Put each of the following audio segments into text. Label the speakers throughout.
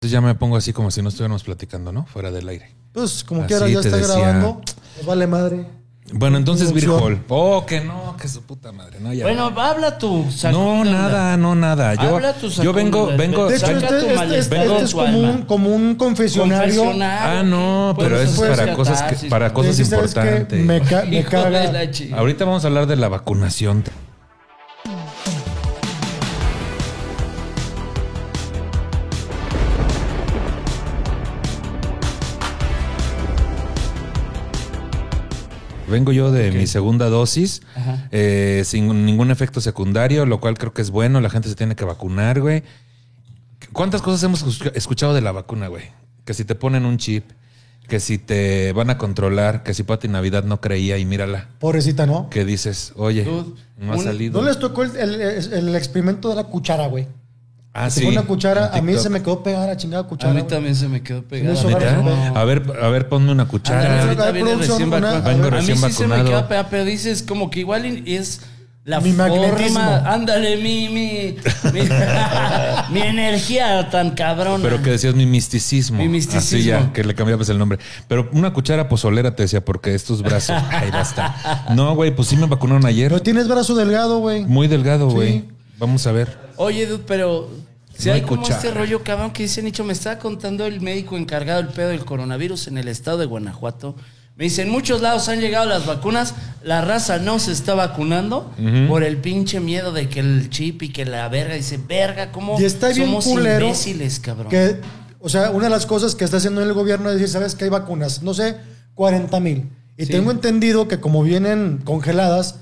Speaker 1: Entonces ya me pongo así como si no estuviéramos platicando, ¿no? Fuera del aire.
Speaker 2: Pues como
Speaker 1: Así
Speaker 2: quiera, ya está
Speaker 1: decía.
Speaker 2: grabando. Pues vale madre.
Speaker 1: Bueno, entonces Beer. Hall. Oh, que no, que su puta madre. No, ya.
Speaker 3: Bueno, habla tu
Speaker 1: no, nada, no, nada. Yo,
Speaker 3: Habla tu
Speaker 1: yo vengo, vengo.
Speaker 2: De hecho, este,
Speaker 3: tu
Speaker 2: este-
Speaker 3: malestar,
Speaker 2: este-
Speaker 1: vengo
Speaker 2: este es
Speaker 3: tu
Speaker 2: como un, como un confesionario.
Speaker 3: Confesionario.
Speaker 1: Ah, no, pero eso es para cosas, que, para cosas importantes.
Speaker 2: Me, ca- me caga.
Speaker 1: Ahorita vamos a hablar de la vacunación. Vengo yo de mi segunda dosis, eh, sin ningún efecto secundario, lo cual creo que es bueno. La gente se tiene que vacunar, güey. ¿Cuántas cosas hemos escuch- escuchado de la vacuna, güey? Que si te ponen un chip, que si te van a controlar, que si Pati Navidad no creía y mírala.
Speaker 2: Pobrecita, ¿no?
Speaker 1: Que dices, oye,
Speaker 3: Dude,
Speaker 1: no ha
Speaker 3: un-
Speaker 1: salido.
Speaker 2: ¿No les tocó el, el- el experimento de la cuchara, güey?
Speaker 1: Ah, sí.
Speaker 2: una cuchara, a mí se me quedó pegada la chingada
Speaker 3: A
Speaker 2: cuchara.
Speaker 3: mí
Speaker 2: güey.
Speaker 3: también se me quedó pegada.
Speaker 2: hizo
Speaker 1: ¿Neta?
Speaker 2: raro,
Speaker 3: No.
Speaker 1: A ver, a ver, ponme una cuchara.
Speaker 3: Ándale,
Speaker 2: A ver,
Speaker 3: recién
Speaker 2: una-
Speaker 3: a mí sí se me queda pegada, pero dices como que igual es la
Speaker 2: Mi magnetismo.
Speaker 3: forma. Ándale, mi, mi, mi, mi energía tan cabrona.
Speaker 1: Pero que decías mi misticismo.
Speaker 3: Mi misticismo.
Speaker 1: Así ya, que le cambiabas el nombre. Pero una cuchara pozolera te decía, porque estos brazos. Ay, basta. No, güey, pues sí me vacunaron ayer.
Speaker 2: Pero tienes brazo delgado, güey.
Speaker 1: Muy delgado,
Speaker 2: Sí.
Speaker 1: güey. Vamos a ver.
Speaker 3: Oye, dude, pero si
Speaker 1: No
Speaker 3: hay
Speaker 1: hay
Speaker 3: como
Speaker 1: cuchara.
Speaker 3: este rollo cabrón que dice Nicho, me estaba contando el médico encargado del pedo del coronavirus en el estado de Guanajuato. Me dice, en muchos lados han llegado las vacunas, la raza no se está vacunando por el pinche miedo de que el chip y que la verga. Dice, verga, ¿cómo
Speaker 2: Y está bien
Speaker 3: somos
Speaker 2: culero
Speaker 3: imbéciles, cabrón?
Speaker 2: Que, o sea, una de las cosas que está haciendo el gobierno es decir, ¿sabes que hay vacunas? No sé, 40 mil. Y
Speaker 3: Sí.
Speaker 2: tengo entendido que como vienen congeladas,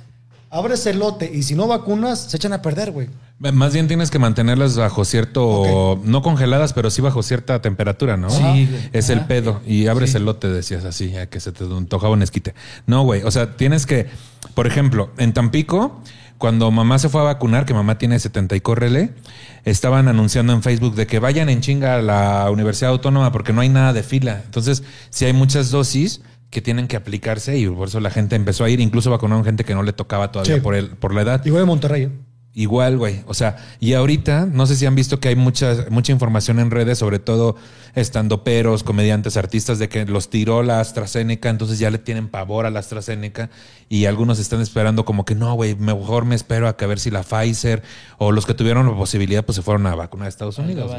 Speaker 2: abres el lote y si no vacunas, se echan a perder, güey.
Speaker 1: Más bien tienes que mantenerlas bajo cierto, no congeladas, pero sí bajo cierta temperatura, ¿no?
Speaker 3: Sí, güey.
Speaker 1: Es el pedo. Y abres el lote, decías así, a que se te antojaba un esquite. No, güey. O sea, tienes que, por ejemplo, en Tampico, cuando mamá se fue a vacunar, que mamá tiene 70 y córrele, estaban anunciando en Facebook de que vayan en chinga a la Universidad Autónoma porque no hay nada de fila. Entonces, si hay muchas dosis que tienen que aplicarse y por eso la gente empezó a ir, incluso vacunaron gente que no le tocaba todavía
Speaker 2: Sí.
Speaker 1: por, el, por la edad.
Speaker 2: Igual de Monterrey. ¿eh?
Speaker 1: Igual, güey. O sea, y ahorita, no sé si han visto que hay mucha, mucha información en redes, sobre todo estandoperos, comediantes, artistas, de que los tiró la AstraZeneca, entonces ya le tienen pavor a la AstraZeneca y algunos están esperando como que no, güey, mejor me espero a que a ver si la Pfizer o los que tuvieron la posibilidad, pues se fueron a vacunar a Estados Unidos.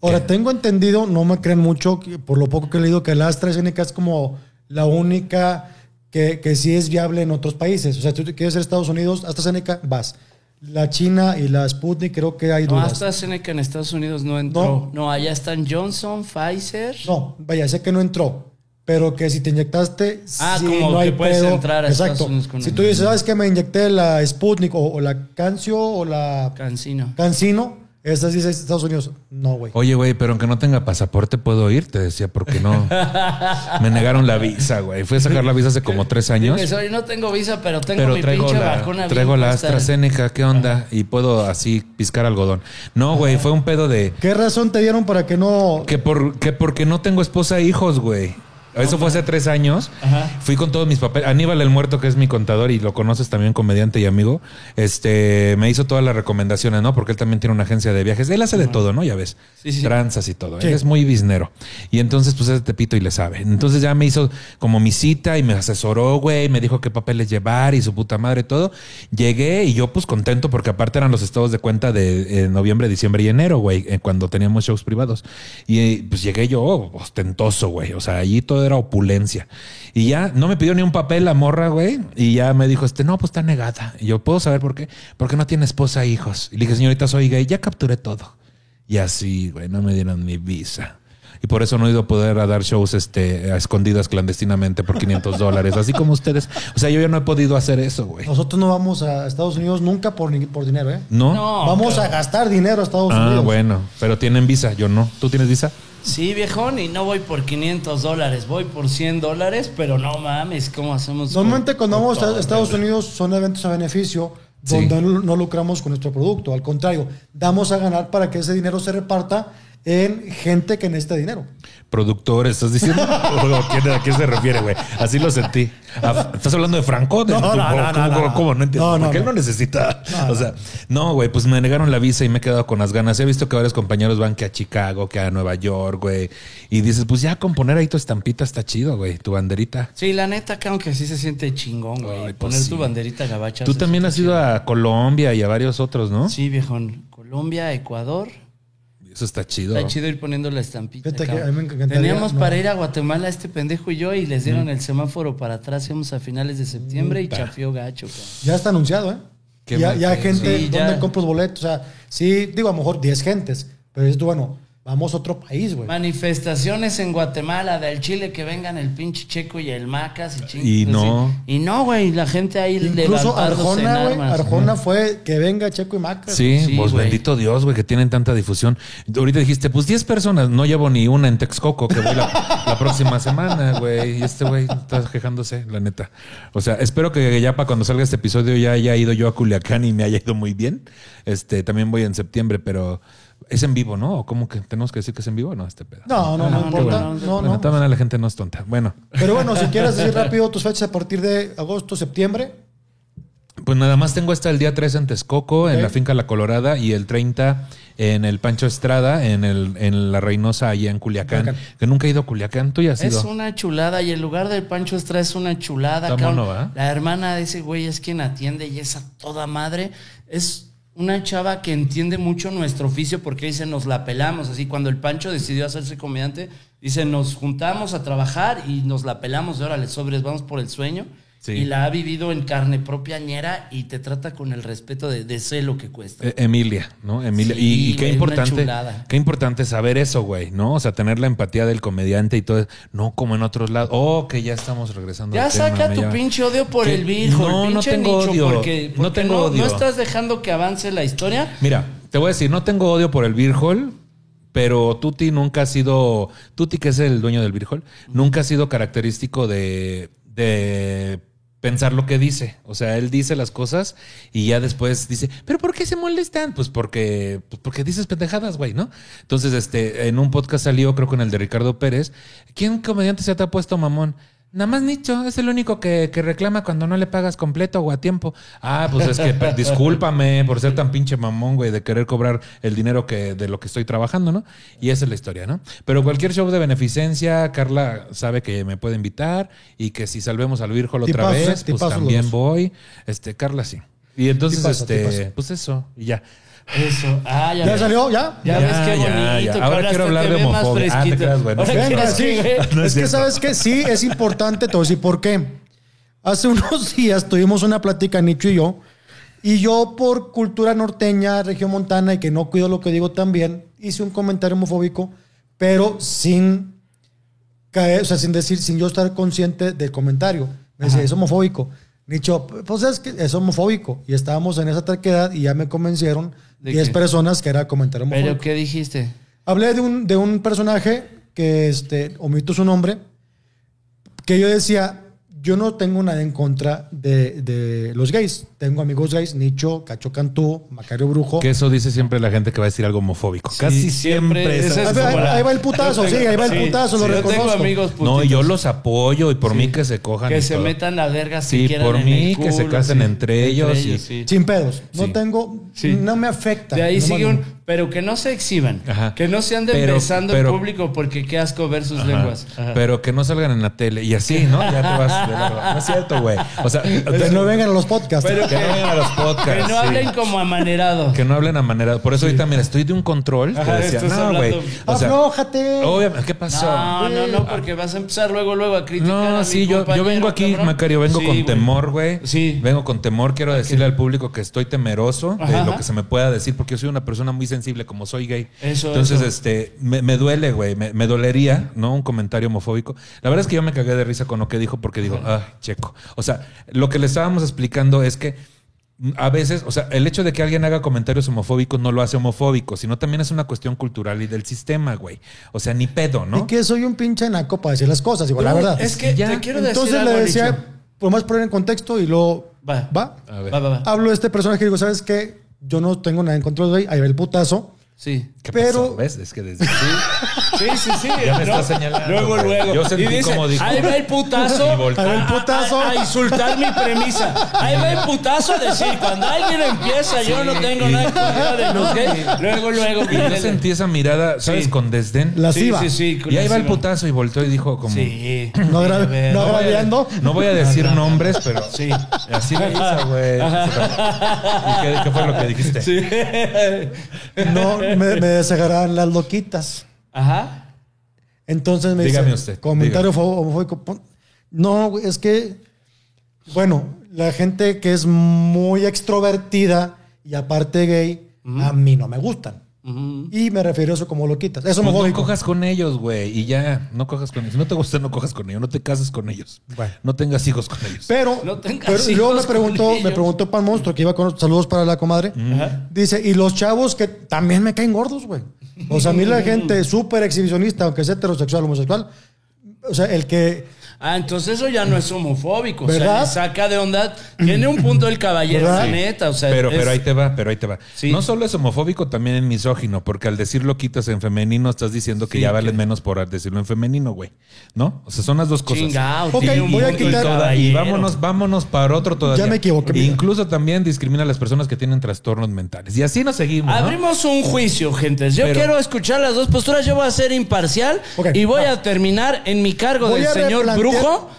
Speaker 2: Ahora, tengo entendido, no me creen mucho, por lo poco que he leído, que la AstraZeneca es como la única que, que sí es viable en otros países. O sea, tú quieres a Estados Unidos, AstraZeneca, vas. La China y la Sputnik creo que hay
Speaker 3: No,
Speaker 2: dudas.
Speaker 3: AstraZeneca en Estados Unidos no entró. No, allá están Johnson, Pfizer.
Speaker 2: No, vaya, sé que no entró. Pero que si te inyectaste,
Speaker 3: Ah,
Speaker 2: sí,
Speaker 3: como
Speaker 2: no hay
Speaker 3: que puedes
Speaker 2: pedo.
Speaker 3: entrar a
Speaker 2: Exacto.
Speaker 3: Estados Unidos con
Speaker 2: si tú dices, ¿sabes qué? Me inyecté la Sputnik o, o la Cancio o la
Speaker 3: Cancino.
Speaker 2: Cancino, esas dice Estados Unidos. No, güey.
Speaker 1: Oye, güey, pero aunque no tenga pasaporte, ¿puedo ir? Te decía, porque no. Me negaron la visa, güey. Fui a sacar la visa hace como tres años.
Speaker 3: Dime, soy, no tengo visa, pero tengo
Speaker 1: Pero
Speaker 3: mi
Speaker 1: traigo
Speaker 3: pinche
Speaker 1: la,
Speaker 3: vacuna.
Speaker 1: traigo la. AstraZeneca, ¿qué onda? Y puedo así piscar algodón. No, güey, fue un pedo de
Speaker 2: ¿Qué razón te dieron para que no...
Speaker 1: que por que porque no tengo esposa e hijos, güey. Eso fue hace tres años.
Speaker 3: Ajá.
Speaker 1: Fui con todos mis papeles. Aníbal el Muerto, que es mi contador y lo conoces también, comediante y amigo, este me hizo todas las recomendaciones, ¿no? Porque él también tiene una agencia de viajes. Él hace de todo, ¿no? Ya ves.
Speaker 3: Sí, sí.
Speaker 1: Tranzas y todo.
Speaker 2: Sí.
Speaker 1: Él es muy biznero. Y entonces, pues es de Tepito y le sabe. Entonces ya me hizo como mi cita y me asesoró, güey. Me dijo qué papeles llevar y su puta madre todo. Llegué y yo, pues contento, porque aparte eran los estados de cuenta de eh, noviembre, diciembre y enero, güey, eh, cuando teníamos shows privados. Y eh, pues llegué yo ostentoso, güey. O sea, allí todo era opulencia. Y ya no me pidió ni un papel la morra, güey. Y ya me dijo, este, no, pues está negada. Y yo, ¿puedo saber por qué? Porque no tiene esposa e hijos. Y le dije, señorita, soy gay. Ya capturé todo. Y así, güey, no me dieron mi visa. Y por eso no he ido a poder a dar shows este, a escondidas clandestinamente por 500 dólares, así como ustedes. O sea, yo ya no he podido hacer eso, güey.
Speaker 2: Nosotros no vamos a Estados Unidos nunca por, por dinero, ¿eh?
Speaker 1: ¿No?
Speaker 3: No,
Speaker 2: vamos
Speaker 3: claro.
Speaker 2: a gastar dinero a Estados
Speaker 1: ah,
Speaker 2: Unidos.
Speaker 1: bueno, pero tienen visa, yo no. ¿Tú tienes visa?
Speaker 3: Sí, viejón, y no voy por 500 dólares, voy por 100 dólares, pero no mames, ¿cómo hacemos?
Speaker 2: Normalmente
Speaker 3: con-
Speaker 2: cuando vamos a Estados? Unidos son eventos a beneficio
Speaker 1: Sí.
Speaker 2: donde no, no lucramos con nuestro producto. Al contrario, damos a ganar para que ese dinero se reparta en gente que necesita dinero.
Speaker 1: Productor, ¿estás diciendo? ¿O a quién- ¿A qué se refiere, güey? Así lo sentí. ¿Estás hablando de Franco?
Speaker 2: No, no,
Speaker 1: ¿Cómo,
Speaker 2: no, no,
Speaker 1: cómo-
Speaker 2: no.
Speaker 1: cómo? No entiendo.
Speaker 2: No, no,
Speaker 1: Porque él
Speaker 2: no.
Speaker 1: no necesita.
Speaker 2: No,
Speaker 1: o sea, no, güey, pues me negaron la visa y me he quedado con las ganas. He visto que varios compañeros van que a Chicago, que a Nueva York, güey. Y dices, pues ya con poner ahí tu estampita está chido, güey, tu banderita.
Speaker 3: Sí, la neta, acá aunque sí se siente chingón, güey.
Speaker 1: Pues
Speaker 3: Poner
Speaker 1: sí.
Speaker 3: tu banderita gabacha.
Speaker 1: Tú también has ido a Colombia y a varios otros, ¿no?
Speaker 3: Sí, viejón. Colombia, Ecuador.
Speaker 1: Eso está chido.
Speaker 3: Está chido ir poniendo la estampita.
Speaker 2: Fíjate que
Speaker 3: cabrón.
Speaker 2: a mí me encantaría-
Speaker 3: Teníamos
Speaker 2: no.
Speaker 3: para ir a Guatemala este pendejo y yo y les dieron el semáforo para atrás. Íbamos a finales de septiembre y
Speaker 1: Puta.
Speaker 3: chafió gacho, cabrón.
Speaker 2: Ya está anunciado, ¿eh?
Speaker 1: Qué
Speaker 2: ya, ya gente
Speaker 3: Sí,
Speaker 2: donde
Speaker 3: ya.
Speaker 2: compras boletos. O sea, sí, digo, a lo mejor 10 gentes. Pero tú, bueno, vamos a otro país, güey.
Speaker 3: Manifestaciones en Guatemala del Chile que vengan el pinche Checo y el Macas y ching-
Speaker 1: Y no.
Speaker 3: Y no, güey, la gente ahí
Speaker 2: Incluso
Speaker 3: levantándose en
Speaker 2: Arjona, güey. Arjona fue que venga Checo y Maca.
Speaker 1: Sí,
Speaker 3: Sí,
Speaker 1: pues bendito Dios, güey, que tienen tanta difusión. Ahorita dijiste, pues 10 personas, no llevo ni una en Texcoco, que voy la, la próxima semana, güey. Y este güey está quejándose, la neta. O sea, espero que ya para cuando salga este episodio ya haya ido yo a Culiacán y me haya ido muy bien. Este, también voy en septiembre, pero es en vivo, ¿no? ¿O cómo que tenemos que decir que es en vivo? No, este pedo.
Speaker 2: No, no,
Speaker 3: Ah,
Speaker 2: no
Speaker 3: qué
Speaker 2: importa.
Speaker 3: bueno.
Speaker 2: No,
Speaker 1: bueno,
Speaker 2: no.
Speaker 1: también la gente no es tonta. Bueno,
Speaker 2: Pero bueno, si quieres decir rápido tus fechas a partir de agosto, septiembre.
Speaker 1: Pues nada más tengo hasta el día 3 en Texcoco, en la finca La Colorada, y el 30 en el Pancho Estrada, en, el, en la Reynosa, allá en Culiacán.
Speaker 2: Culiacán.
Speaker 1: Que nunca he ido a Culiacán. ¿Tú ya has
Speaker 3: Es
Speaker 1: ido?
Speaker 3: una chulada y el lugar del Pancho Estrada es una chulada.
Speaker 1: Mono, ¿va?
Speaker 3: La hermana de ese güey es quien atiende y es a toda madre. Es una chava que entiende mucho nuestro oficio porque dice nos la pelamos. Así cuando el Pancho decidió hacerse comediante, dice nos juntamos a trabajar y nos la pelamos de órale sobres, vamos por el sueño.
Speaker 1: Sí.
Speaker 3: Y la ha vivido en carne propia ñera y te trata con el respeto de, de sé lo que cuesta.
Speaker 1: Eh, Emilia, ¿no? Emilia.
Speaker 3: Sí,
Speaker 1: y, y qué importante, qué importante saber eso, güey, ¿no? O sea, tener la empatía del comediante y todo, no como en otros lados. Oh, que ya estamos regresando.
Speaker 3: Ya
Speaker 1: al
Speaker 3: saca tu pinche odio por
Speaker 1: ¿Qué?
Speaker 3: el viejo,
Speaker 1: No,
Speaker 3: el
Speaker 1: no tengo
Speaker 3: nicho,
Speaker 1: odio.
Speaker 3: porque,
Speaker 1: No tengo
Speaker 3: no,
Speaker 1: odio.
Speaker 3: no estás dejando que avance la historia.
Speaker 1: Mira, te voy a decir, no tengo odio por el Hall, pero Tuti nunca ha sido, Tuti que es el dueño del Hall, nunca ha sido característico de, de pensar lo que dice. O sea, él dice las cosas y ya después dice, pero ¿por qué se molestan? Pues porque, pues porque dices pendejadas, güey, ¿no? Entonces, este, en un podcast salió, creo que en el de Ricardo Pérez, ¿quién comediante se te ha puesto mamón? Nada más Nicho, es el único que, que reclama cuando no le pagas completo o a tiempo. Ah, pues es que discúlpame por ser tan pinche mamón, güey, de querer cobrar el dinero que de lo que estoy trabajando, ¿no? Y esa es la historia, ¿no? Pero cualquier show de beneficencia, Carla sabe que me puede invitar y que si salvemos al Virgol otra
Speaker 2: Tipazos, ¿eh?
Speaker 1: vez, pues también voy. Este, Carla sí. Y entonces, este, pues eso, y ya.
Speaker 3: Eso. Ah, ya,
Speaker 2: ¿Ya
Speaker 3: ves.
Speaker 2: salió? ¿Ya?
Speaker 3: Ya,
Speaker 1: Ya,
Speaker 3: ves qué
Speaker 1: ya,
Speaker 3: bonito.
Speaker 1: ya. Ahora quiero hablar de homofobia. Ah, te creas.
Speaker 2: Venga, sí.
Speaker 3: que.
Speaker 1: No es
Speaker 2: es que sabes que sí, es importante, a decir por qué. Hace unos días tuvimos una plática, Nicho y yo, y yo por cultura norteña, región montana, y que no cuido lo que digo también, hice un comentario homofóbico, pero sin caer, o sea, sin decir, sin yo estar consciente del comentario. Me decía, es homofóbico. Nicho, pues es que es homofóbico. Y estábamos en esa terquedad y ya me convencieron
Speaker 3: ¿De
Speaker 2: 10
Speaker 3: qué?
Speaker 2: personas que era comentario homofóbico.
Speaker 3: Pero ¿qué dijiste?
Speaker 2: Hablé de un, de un personaje que, este, omito su nombre, que yo decía, yo no tengo nada en contra de, de los gays. Tengo amigos gays, Nicho, Cacho Cantú, Macario Brujo.
Speaker 1: Que eso dice siempre la gente que va a decir algo homofóbico. Casi siempre.
Speaker 3: siempre,
Speaker 1: es
Speaker 3: ese
Speaker 2: Ahí va,
Speaker 3: como la-
Speaker 2: ahí va el putazo, sí, ahí va el
Speaker 3: Sí,
Speaker 2: putazo, lo
Speaker 3: sí, Yo tengo
Speaker 2: reconozco.
Speaker 3: amigos
Speaker 1: No, yo los apoyo y por mí que se cojan.
Speaker 3: Que se
Speaker 1: todo.
Speaker 3: metan las vergas si
Speaker 1: Sí, por
Speaker 3: en
Speaker 1: mí,
Speaker 3: el
Speaker 1: que se casen
Speaker 3: sí.
Speaker 1: entre ellos y-
Speaker 3: sí.
Speaker 2: Sin pedos. No
Speaker 1: Sí.
Speaker 2: tengo,
Speaker 3: Sí.
Speaker 2: no me afecta.
Speaker 3: De ahí
Speaker 2: No
Speaker 3: sigue un... Pero que no se exhiban.
Speaker 1: Ajá.
Speaker 3: Que no se anden
Speaker 1: Pero-
Speaker 3: besando
Speaker 1: pero-
Speaker 3: en público porque qué asco ver sus
Speaker 1: Ajá.
Speaker 3: lenguas. Ajá.
Speaker 1: Pero que no salgan en la tele y así, ¿no? Ya te vas. de verdad. No es cierto, güey. O sea,
Speaker 2: Que no vengan a los podcasts.
Speaker 3: Pero
Speaker 1: que no vengan a los podcasts.
Speaker 3: Que no
Speaker 1: sí.
Speaker 3: hablen como amanerado.
Speaker 1: Que no hablen a manera. Por eso ahorita, mira, estoy de un control. que
Speaker 3: Ajá,
Speaker 1: decía, no, güey. O sea,
Speaker 2: Aflójate.
Speaker 1: obviamente, ¿qué pasó?
Speaker 3: No, no, no, porque vas a empezar luego, luego a criticar a
Speaker 1: No,
Speaker 3: mi
Speaker 1: sí, yo, yo vengo aquí,
Speaker 3: cabrón.
Speaker 1: Macario, vengo
Speaker 3: Sí,
Speaker 1: con temor, güey.
Speaker 3: Sí.
Speaker 1: Vengo con temor, quiero decirle al público que estoy temeroso de lo que se me pueda decir, porque yo soy una persona muy sensible como soy gay.
Speaker 3: Eso,
Speaker 1: Entonces,
Speaker 3: eso.
Speaker 1: este, me, me duele, güey, me, me dolería, ¿no? Un comentario homofóbico. La verdad es que yo me cagué de risa con lo que dijo, porque digo, ah, checo. O sea, lo que le estábamos explicando es que a veces, o sea, el hecho de que alguien haga comentarios homofóbicos no lo hace homofóbico, sino también es una cuestión cultural y del sistema, güey. O sea, ni pedo, ¿no?
Speaker 2: Y que soy un pinche naco para decir las cosas, igual, la verdad.
Speaker 3: Es que
Speaker 1: Ya.
Speaker 3: te quiero
Speaker 2: Entonces
Speaker 3: decir
Speaker 2: le
Speaker 3: algo,
Speaker 2: decía, por más poner en contexto y luego
Speaker 3: Va.
Speaker 2: va.
Speaker 1: A ver.
Speaker 3: Va, va, va.
Speaker 2: Hablo de este personaje y digo, ¿sabes qué? Yo no tengo nada en contra de él. Ahí va el putazo.
Speaker 3: Sí.
Speaker 1: ¿Qué
Speaker 2: Pero-
Speaker 1: pasó? ¿Ves? Es que desde...
Speaker 3: Sí, sí, sí.
Speaker 1: Ya me
Speaker 3: ¿no?
Speaker 1: está señalando,
Speaker 3: Luego,
Speaker 1: güey.
Speaker 3: luego.
Speaker 1: Yo sentí
Speaker 3: y dice,
Speaker 1: como dijo.
Speaker 3: ahí va el putazo.
Speaker 2: Ahí va el
Speaker 3: a-
Speaker 2: putazo.
Speaker 3: A, a insultar mi premisa. Ahí va el putazo a decir, cuando alguien empieza, yo no tengo nada contra de gays. Luego, luego.
Speaker 1: Y yo sentí esa mirada, ¿sabes?
Speaker 3: Sí.
Speaker 1: Con desdén.
Speaker 2: Lasciva.
Speaker 3: Sí, sí, sí.
Speaker 1: Y ahí va el putazo y volteó y dijo como...
Speaker 3: Sí.
Speaker 2: No,
Speaker 3: ver.
Speaker 2: no
Speaker 1: voy a-
Speaker 2: agraviando.
Speaker 1: No voy a decir nombres, pero
Speaker 3: Sí.
Speaker 1: así le hizo, güey. ¿Y qué, qué fue lo que dijiste?
Speaker 3: Sí.
Speaker 2: No, me, me desagradan las loquitas.
Speaker 3: Ajá.
Speaker 2: Entonces me
Speaker 1: Dígame
Speaker 2: dice,
Speaker 1: usted,
Speaker 2: comentario homofóbico. No, es que, bueno, la gente que es muy extrovertida y aparte gay, a mí no me gustan. Y me refiero a eso como loquitas. Es
Speaker 1: Pues no cojas con ellos, güey. Y ya, no cojas con ellos. Si no te gusta, no cojas con ellos. No te cases con ellos.
Speaker 2: Bueno.
Speaker 1: No tengas hijos con ellos.
Speaker 2: Pero,
Speaker 3: No
Speaker 2: pero luego me preguntó, me preguntó Pan Monstruo, que iba con saludos para la comadre. Dice, y los chavos que también me caen gordos, güey. O sea, a mí la gente súper exhibicionista, aunque sea heterosexual o homosexual, o sea, el que
Speaker 3: Ah, entonces eso ya no es homofóbico. O sea, saca de onda. Tiene un punto el caballero,
Speaker 2: ¿Verdad?
Speaker 3: la neta. O sea,
Speaker 1: Pero,
Speaker 3: es-
Speaker 1: pero ahí te va, pero ahí te va.
Speaker 3: Sí.
Speaker 1: No solo es homofóbico, también es misógino, porque al decirlo quitas en femenino, estás diciendo que
Speaker 3: Sí,
Speaker 1: ya vales
Speaker 3: que-
Speaker 1: menos por decirlo en femenino, güey. ¿No? O sea, son las dos cosas.
Speaker 3: Chingao, un
Speaker 2: voy a quitar-
Speaker 1: Y vámonos, vámonos para otro todavía.
Speaker 2: Ya me equivoqué, mira.
Speaker 1: Incluso también discrimina a las personas que tienen trastornos mentales. Y así nos seguimos. ¿no?
Speaker 3: Abrimos un juicio, gente. Yo
Speaker 1: Pero-
Speaker 3: quiero escuchar las dos posturas. Yo voy a ser imparcial y voy
Speaker 2: Ah.
Speaker 3: a terminar en mi cargo
Speaker 2: Voy
Speaker 3: del señor
Speaker 2: replantear-
Speaker 3: brujo.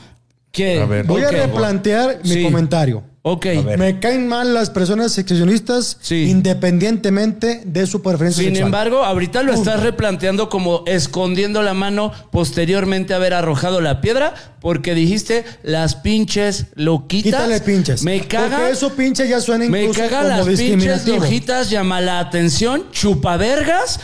Speaker 3: Que,
Speaker 1: A ver.
Speaker 2: voy a replantear mi
Speaker 3: Sí.
Speaker 2: comentario.
Speaker 3: Ok.
Speaker 2: Me caen mal las personas exhibicionistas
Speaker 3: Sí.
Speaker 2: independientemente de su preferencia
Speaker 3: Sin
Speaker 2: sexual.
Speaker 3: embargo, ahorita lo estás replanteando como escondiendo la mano posteriormente a haber arrojado la piedra, porque dijiste las pinches loquitas.
Speaker 2: Quítale pinches.
Speaker 3: Me caga.
Speaker 2: Porque eso pinche ya suena
Speaker 3: Me
Speaker 2: incluso
Speaker 3: caga
Speaker 2: como
Speaker 3: las pinches lojitas, llama la atención, chupavergas,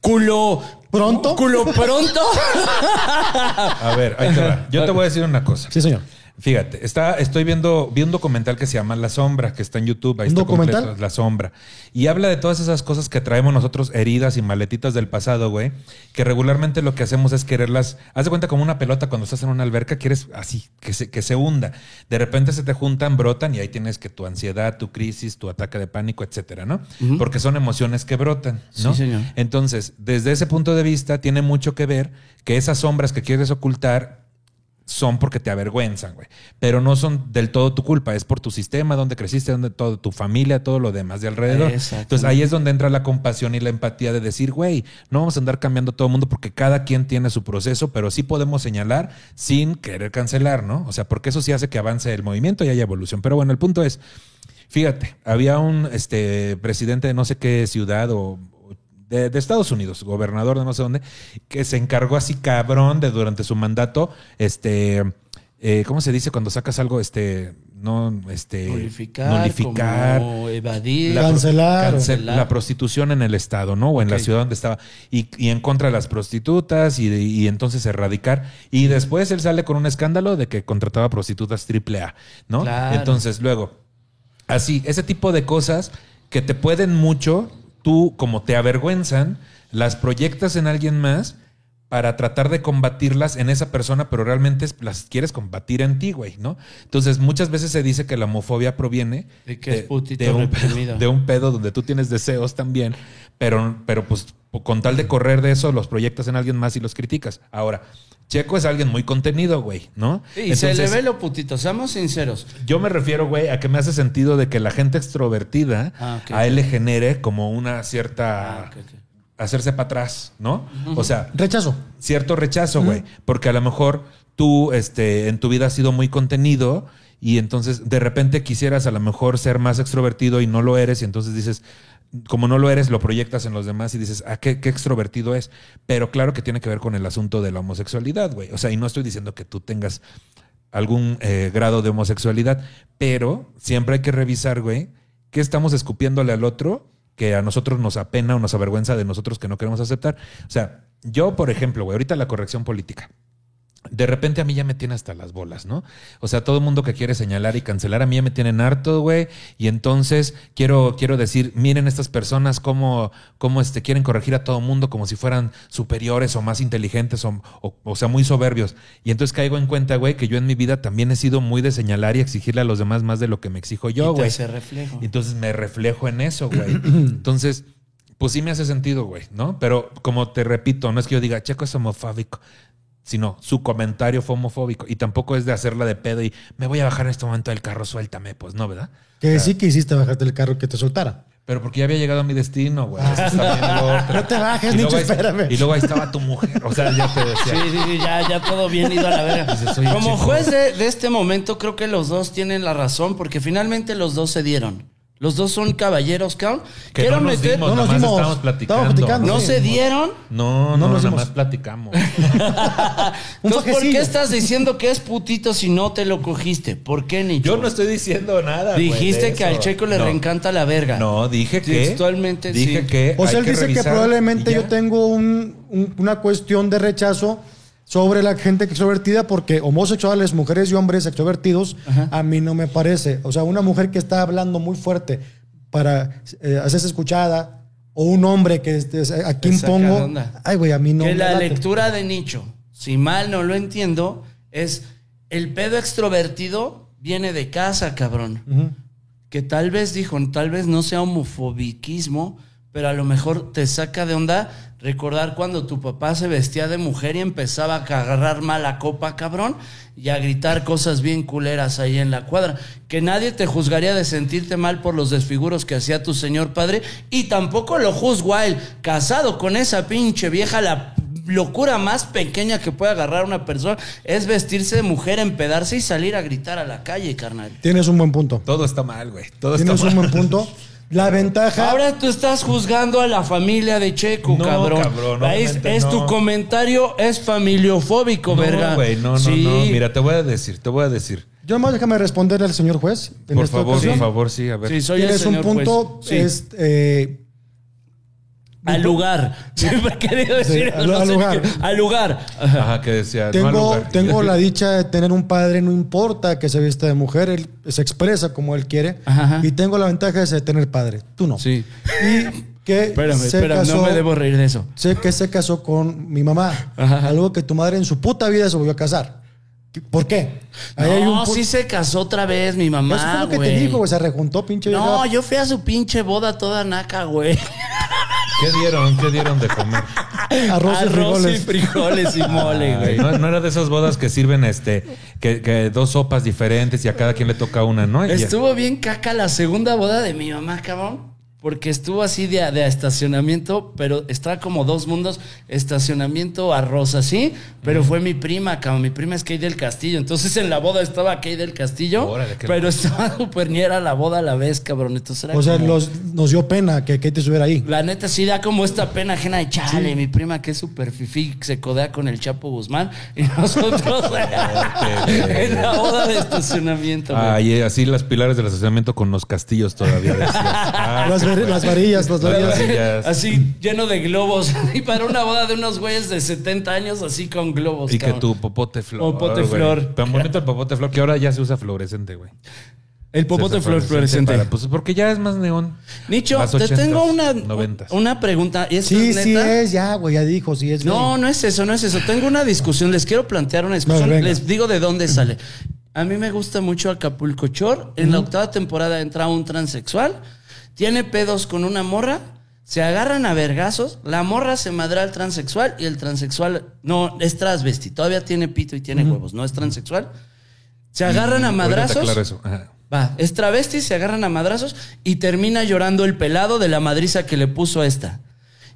Speaker 3: culo.
Speaker 2: ¿Pronto?
Speaker 3: Culo pronto.
Speaker 1: A ver, ahí te va. Yo te voy a decir una cosa.
Speaker 2: Sí, señor.
Speaker 1: Fíjate, está, estoy viendo, vi un documental que se llama La Sombra, que está en YouTube. Ahí
Speaker 2: ¿Un
Speaker 1: está
Speaker 2: documental?
Speaker 1: completo, La Sombra. Y habla de todas esas cosas que traemos nosotros, heridas y maletitas del pasado, güey. Que regularmente lo que hacemos es quererlas. Haz de cuenta como una pelota cuando estás en una alberca, quieres así, que se, que se hunda. De repente se te juntan, brotan y ahí tienes que tu ansiedad, tu crisis, tu ataque de pánico, etcétera, ¿no? Porque son emociones que brotan, ¿no?
Speaker 3: Sí, señor.
Speaker 1: Entonces, desde ese punto de vista, tiene mucho que ver que esas sombras que quieres ocultar son porque te avergüenzan, güey. Pero no son del todo tu culpa, es por tu sistema, donde creciste, donde todo, tu familia, todo lo demás de alrededor. Entonces ahí es donde entra la compasión y la empatía de decir, güey, no vamos a andar cambiando todo el mundo porque cada quien tiene su proceso, pero sí podemos señalar sin querer cancelar, ¿no? O sea, porque eso sí hace que avance el movimiento y haya evolución. Pero bueno, el punto es, fíjate, había un este, presidente de no sé qué ciudad o de, de Estados Unidos, gobernador de no sé dónde, que se encargó así cabrón de durante su mandato, este, eh, ¿cómo se dice cuando sacas algo, este, no, este,
Speaker 3: Nullificar,
Speaker 1: nullificar,
Speaker 3: como evadir.
Speaker 1: la
Speaker 2: Cancelar.
Speaker 1: cancel- la prostitución en el estado, ¿no? O en la ciudad donde estaba. Y, y en contra de las prostitutas y, y entonces erradicar. Y después él sale con un escándalo de que contrataba prostitutas triple A, ¿no?
Speaker 3: Claro.
Speaker 1: Entonces, luego, así, ese tipo de cosas que te pueden mucho, tú como te avergüenzan, las proyectas en alguien más para tratar de combatirlas en esa persona, pero realmente las quieres combatir en ti, güey, ¿no? Entonces, muchas veces se dice que la homofobia proviene
Speaker 3: De que es putito
Speaker 1: de un, pedo, de un pedo donde tú tienes deseos también, pero, pero pues con tal de correr de eso, los proyectas en alguien más y los criticas. Ahora, Checo es alguien muy contenido, güey, ¿no?
Speaker 3: Y se le ve lo putito, seamos sinceros.
Speaker 1: yo me refiero, güey, a que me hace sentido de que la gente extrovertida
Speaker 3: Ah,
Speaker 1: a él le genere como una cierta...
Speaker 3: Ah, ok, ok.
Speaker 1: hacerse para atrás, ¿no? O sea,
Speaker 2: Rechazo.
Speaker 1: cierto rechazo, güey. Porque a lo mejor tú este, en tu vida has sido muy contenido y entonces de repente quisieras a lo mejor ser más extrovertido y no lo eres y entonces dices, como no lo eres, lo proyectas en los demás y dices, ah, qué, qué extrovertido es. Pero claro que tiene que ver con el asunto de la homosexualidad, güey. O sea, y no estoy diciendo que tú tengas algún eh, grado de homosexualidad, pero siempre hay que revisar, güey, qué estamos escupiéndole al otro que a nosotros nos apena o nos avergüenza de nosotros que no queremos aceptar. O sea, yo, por ejemplo, güey, ahorita la corrección política. De repente a mí ya me tiene hasta las bolas, ¿no? O sea, todo el mundo que quiere señalar y cancelar a mí ya me tienen harto, güey. Y entonces quiero, quiero decir, miren estas personas cómo, cómo este, quieren corregir a todo el mundo como si fueran superiores o más inteligentes o, o, o sea, muy soberbios. Y entonces caigo en cuenta, güey, que yo en mi vida también he sido muy de señalar y exigirle a los demás más de lo que me exijo yo, güey.
Speaker 3: reflejo.
Speaker 1: Y entonces me reflejo en eso, güey. Entonces, pues sí me hace sentido, güey, ¿no? Pero como te repito, no es que yo diga, Checo es homofóbico, sino su comentario fue homofóbico. Y tampoco es de hacerla de pedo y me voy a bajar en este momento del carro, suéltame, pues no, ¿verdad?
Speaker 2: Que sí que hiciste bajarte del carro y que te soltara.
Speaker 1: Pero porque ya había llegado a mi destino, güey. Loco.
Speaker 2: No te bajes, Nicho, espérame.
Speaker 1: Y luego ahí estaba tu mujer. O sea, ya te decía.
Speaker 3: Sí, sí, sí, ya, ya todo bien ido a la verga. Como
Speaker 1: chico.
Speaker 3: juez de, de este momento, creo que los dos tienen la razón, porque finalmente los dos se dieron. Los dos son caballeros, cabrón.
Speaker 1: Que
Speaker 3: Quiero
Speaker 1: no nos
Speaker 3: meter.
Speaker 1: dimos,
Speaker 2: no nos dimos.
Speaker 1: estábamos platicando.
Speaker 2: Platicando.
Speaker 3: No
Speaker 2: Sí.
Speaker 3: se dieron.
Speaker 1: No,
Speaker 2: No
Speaker 1: no,
Speaker 2: nos
Speaker 1: nada
Speaker 2: dimos.
Speaker 1: más platicamos.
Speaker 3: Entonces, ¿por qué estás diciendo que es putito si no te lo cogiste? ¿Por qué, Nicho?
Speaker 1: Yo no estoy diciendo nada. güey,
Speaker 3: Dijiste que al checo le
Speaker 1: No.
Speaker 3: reencanta la verga.
Speaker 1: No, dije que.
Speaker 3: Textualmente,
Speaker 1: Dije
Speaker 3: sí.
Speaker 1: que.
Speaker 2: O sea, él dice que probablemente yo tengo un- un- una cuestión de rechazo sobre la gente extrovertida porque homosexuales, mujeres y hombres extrovertidos, a mí no me parece. O sea, una mujer que está hablando muy fuerte para eh, hacerse escuchada o un hombre que a
Speaker 3: de
Speaker 2: pongo, ay güey, a mí no
Speaker 3: que
Speaker 2: me
Speaker 3: la
Speaker 2: late.
Speaker 3: lectura de Nicho, si mal no lo entiendo, es el pedo extrovertido viene de casa, cabrón. Que tal vez dijo, tal vez no sea homofobiquismo, pero a lo mejor te saca de onda recordar cuando tu papá se vestía de mujer y empezaba a agarrar mala copa, cabrón, y a gritar cosas bien culeras ahí en la cuadra. Que nadie te juzgaría de sentirte mal por los desfiguros que hacía tu señor padre, y tampoco lo juzgo a él, casado con esa pinche vieja, la locura más pequeña que puede agarrar una persona es vestirse de mujer, empedarse y salir a gritar a la calle, carnal.
Speaker 2: Tienes un buen punto.
Speaker 1: Todo está mal, güey. Todo está
Speaker 2: Tienes
Speaker 1: mal.
Speaker 2: un buen punto. La ventaja.
Speaker 3: Ahora tú estás juzgando a la familia de Checo,
Speaker 1: No,
Speaker 3: cabrón.
Speaker 1: cabrón,
Speaker 3: Ahí es,
Speaker 1: obviamente
Speaker 3: es
Speaker 1: no.
Speaker 3: tu comentario, es familiofóbico,
Speaker 1: No,
Speaker 3: verga.
Speaker 1: güey, no, no,
Speaker 3: Sí.
Speaker 1: no. Mira, te voy a decir, te voy a decir.
Speaker 2: Yo más déjame responderle al señor juez. en
Speaker 1: Por
Speaker 2: esta
Speaker 1: favor,
Speaker 2: ocasión.
Speaker 1: por favor, sí, a ver.
Speaker 3: Sí, soy el
Speaker 2: Tienes un
Speaker 3: señor
Speaker 2: punto.
Speaker 3: juez. Sí.
Speaker 2: es, eh,
Speaker 3: Al lugar. Siempre he querido decir
Speaker 2: al-
Speaker 3: no
Speaker 2: al lugar.
Speaker 3: Al lugar. Ajá.
Speaker 1: Que decía. no al
Speaker 2: Tengo,
Speaker 1: lugar.
Speaker 2: tengo la dicha de tener un padre, no importa que se vista de mujer, él se expresa como él quiere.
Speaker 3: Ajá.
Speaker 2: Y tengo la ventaja de tener padre. Tú no.
Speaker 3: Sí.
Speaker 2: Y que
Speaker 3: Espérame,
Speaker 2: se
Speaker 3: espérame,
Speaker 2: casó,
Speaker 3: no me debo reír de eso.
Speaker 2: sé que se casó con mi mamá.
Speaker 3: Ajá.
Speaker 2: Algo que tu madre en su puta vida se volvió a casar. ¿Por qué? Ahí hay
Speaker 3: no,
Speaker 2: un pu-
Speaker 3: sí se casó otra vez mi
Speaker 2: Eso fue
Speaker 3: mamá,
Speaker 2: lo que te dijo, güey. Se rejuntó, pinche
Speaker 3: No,
Speaker 2: vieja.
Speaker 3: yo fui a su pinche boda toda naca, güey.
Speaker 1: ¿Qué dieron? ¿Qué dieron de comer?
Speaker 2: Arroz, y frijoles.
Speaker 3: y frijoles y mole, güey.
Speaker 1: No, no era de esas bodas que sirven este que, que dos sopas diferentes y a cada quien le toca una, ¿no?
Speaker 3: Estuvo bien caca la segunda boda de mi mamá, cabrón. Porque estuvo así de, de estacionamiento, pero estaba como dos mundos, estacionamiento arroz así, pero fue mi prima, cabrón. Mi prima es Kay del Castillo. Entonces en la boda estaba Kay del Castillo,
Speaker 1: Órale,
Speaker 3: pero estaba súper ni era la boda a la vez, cabrón. Entonces era
Speaker 2: O sea,
Speaker 3: como-
Speaker 2: los- nos dio pena que Kate estuviera ahí.
Speaker 3: La neta sí da como esta pena ajena de chale, mi prima que es súper fifí, se codea con el Chapo Guzmán y nosotros en la boda de estacionamiento.
Speaker 1: Ay, eh, así las pilares del estacionamiento con los castillos todavía.
Speaker 2: Las, var- las varillas, las
Speaker 1: Las
Speaker 2: varillas.
Speaker 3: Así lleno de globos. Y para una boda de unos güeyes de 70 años, así con globos.
Speaker 1: y que tu popote flor.
Speaker 3: Popote
Speaker 1: güey.
Speaker 3: flor.
Speaker 1: Tan bonito el popote flor que ahora ya se usa fluorescente, güey.
Speaker 3: El popote flor fluorescente.
Speaker 1: para- pues porque ya es más neón.
Speaker 3: Nicho,
Speaker 1: Más
Speaker 3: te
Speaker 1: 80s,
Speaker 3: tengo una,
Speaker 1: 90s.
Speaker 3: una pregunta. ¿Y esto
Speaker 2: Sí,
Speaker 3: es
Speaker 2: sí es, ya, güey, ya dijo, sí es.
Speaker 3: No,
Speaker 2: gay.
Speaker 3: no es eso, no es eso. Tengo una discusión. Les quiero plantear una discusión. Les digo de dónde sale. A mí me gusta mucho Acapulco Chor. En la octava temporada entra un transexual. Tiene pedos con una morra. Se agarran a vergazos. La morra se madra al transexual y el transexual no es transvesti. Todavía tiene pito y tiene huevos. No es transexual. Se agarran a madrazos.
Speaker 1: eso.
Speaker 3: Va, es travesti, se agarran a madrazos y termina llorando el pelado de la madriza que le puso a esta.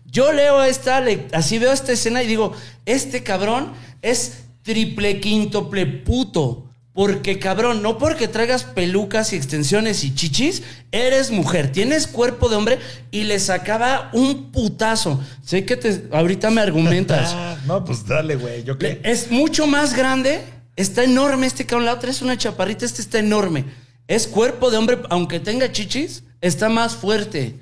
Speaker 3: Yo leo esta, así veo esta escena y digo, este cabrón es triple quíntuple puto. Porque cabrón, no porque traigas pelucas y extensiones y chichis, eres mujer, tienes cuerpo de hombre y le sacaba un putazo. Sé que te, ahorita me argumentas.
Speaker 1: no, pues dale, güey. Yo
Speaker 3: Es mucho más grande. Está enorme este cabrón. La otra es una chaparrita. Este está enorme. Es cuerpo de hombre, aunque tenga chichis, está más fuerte.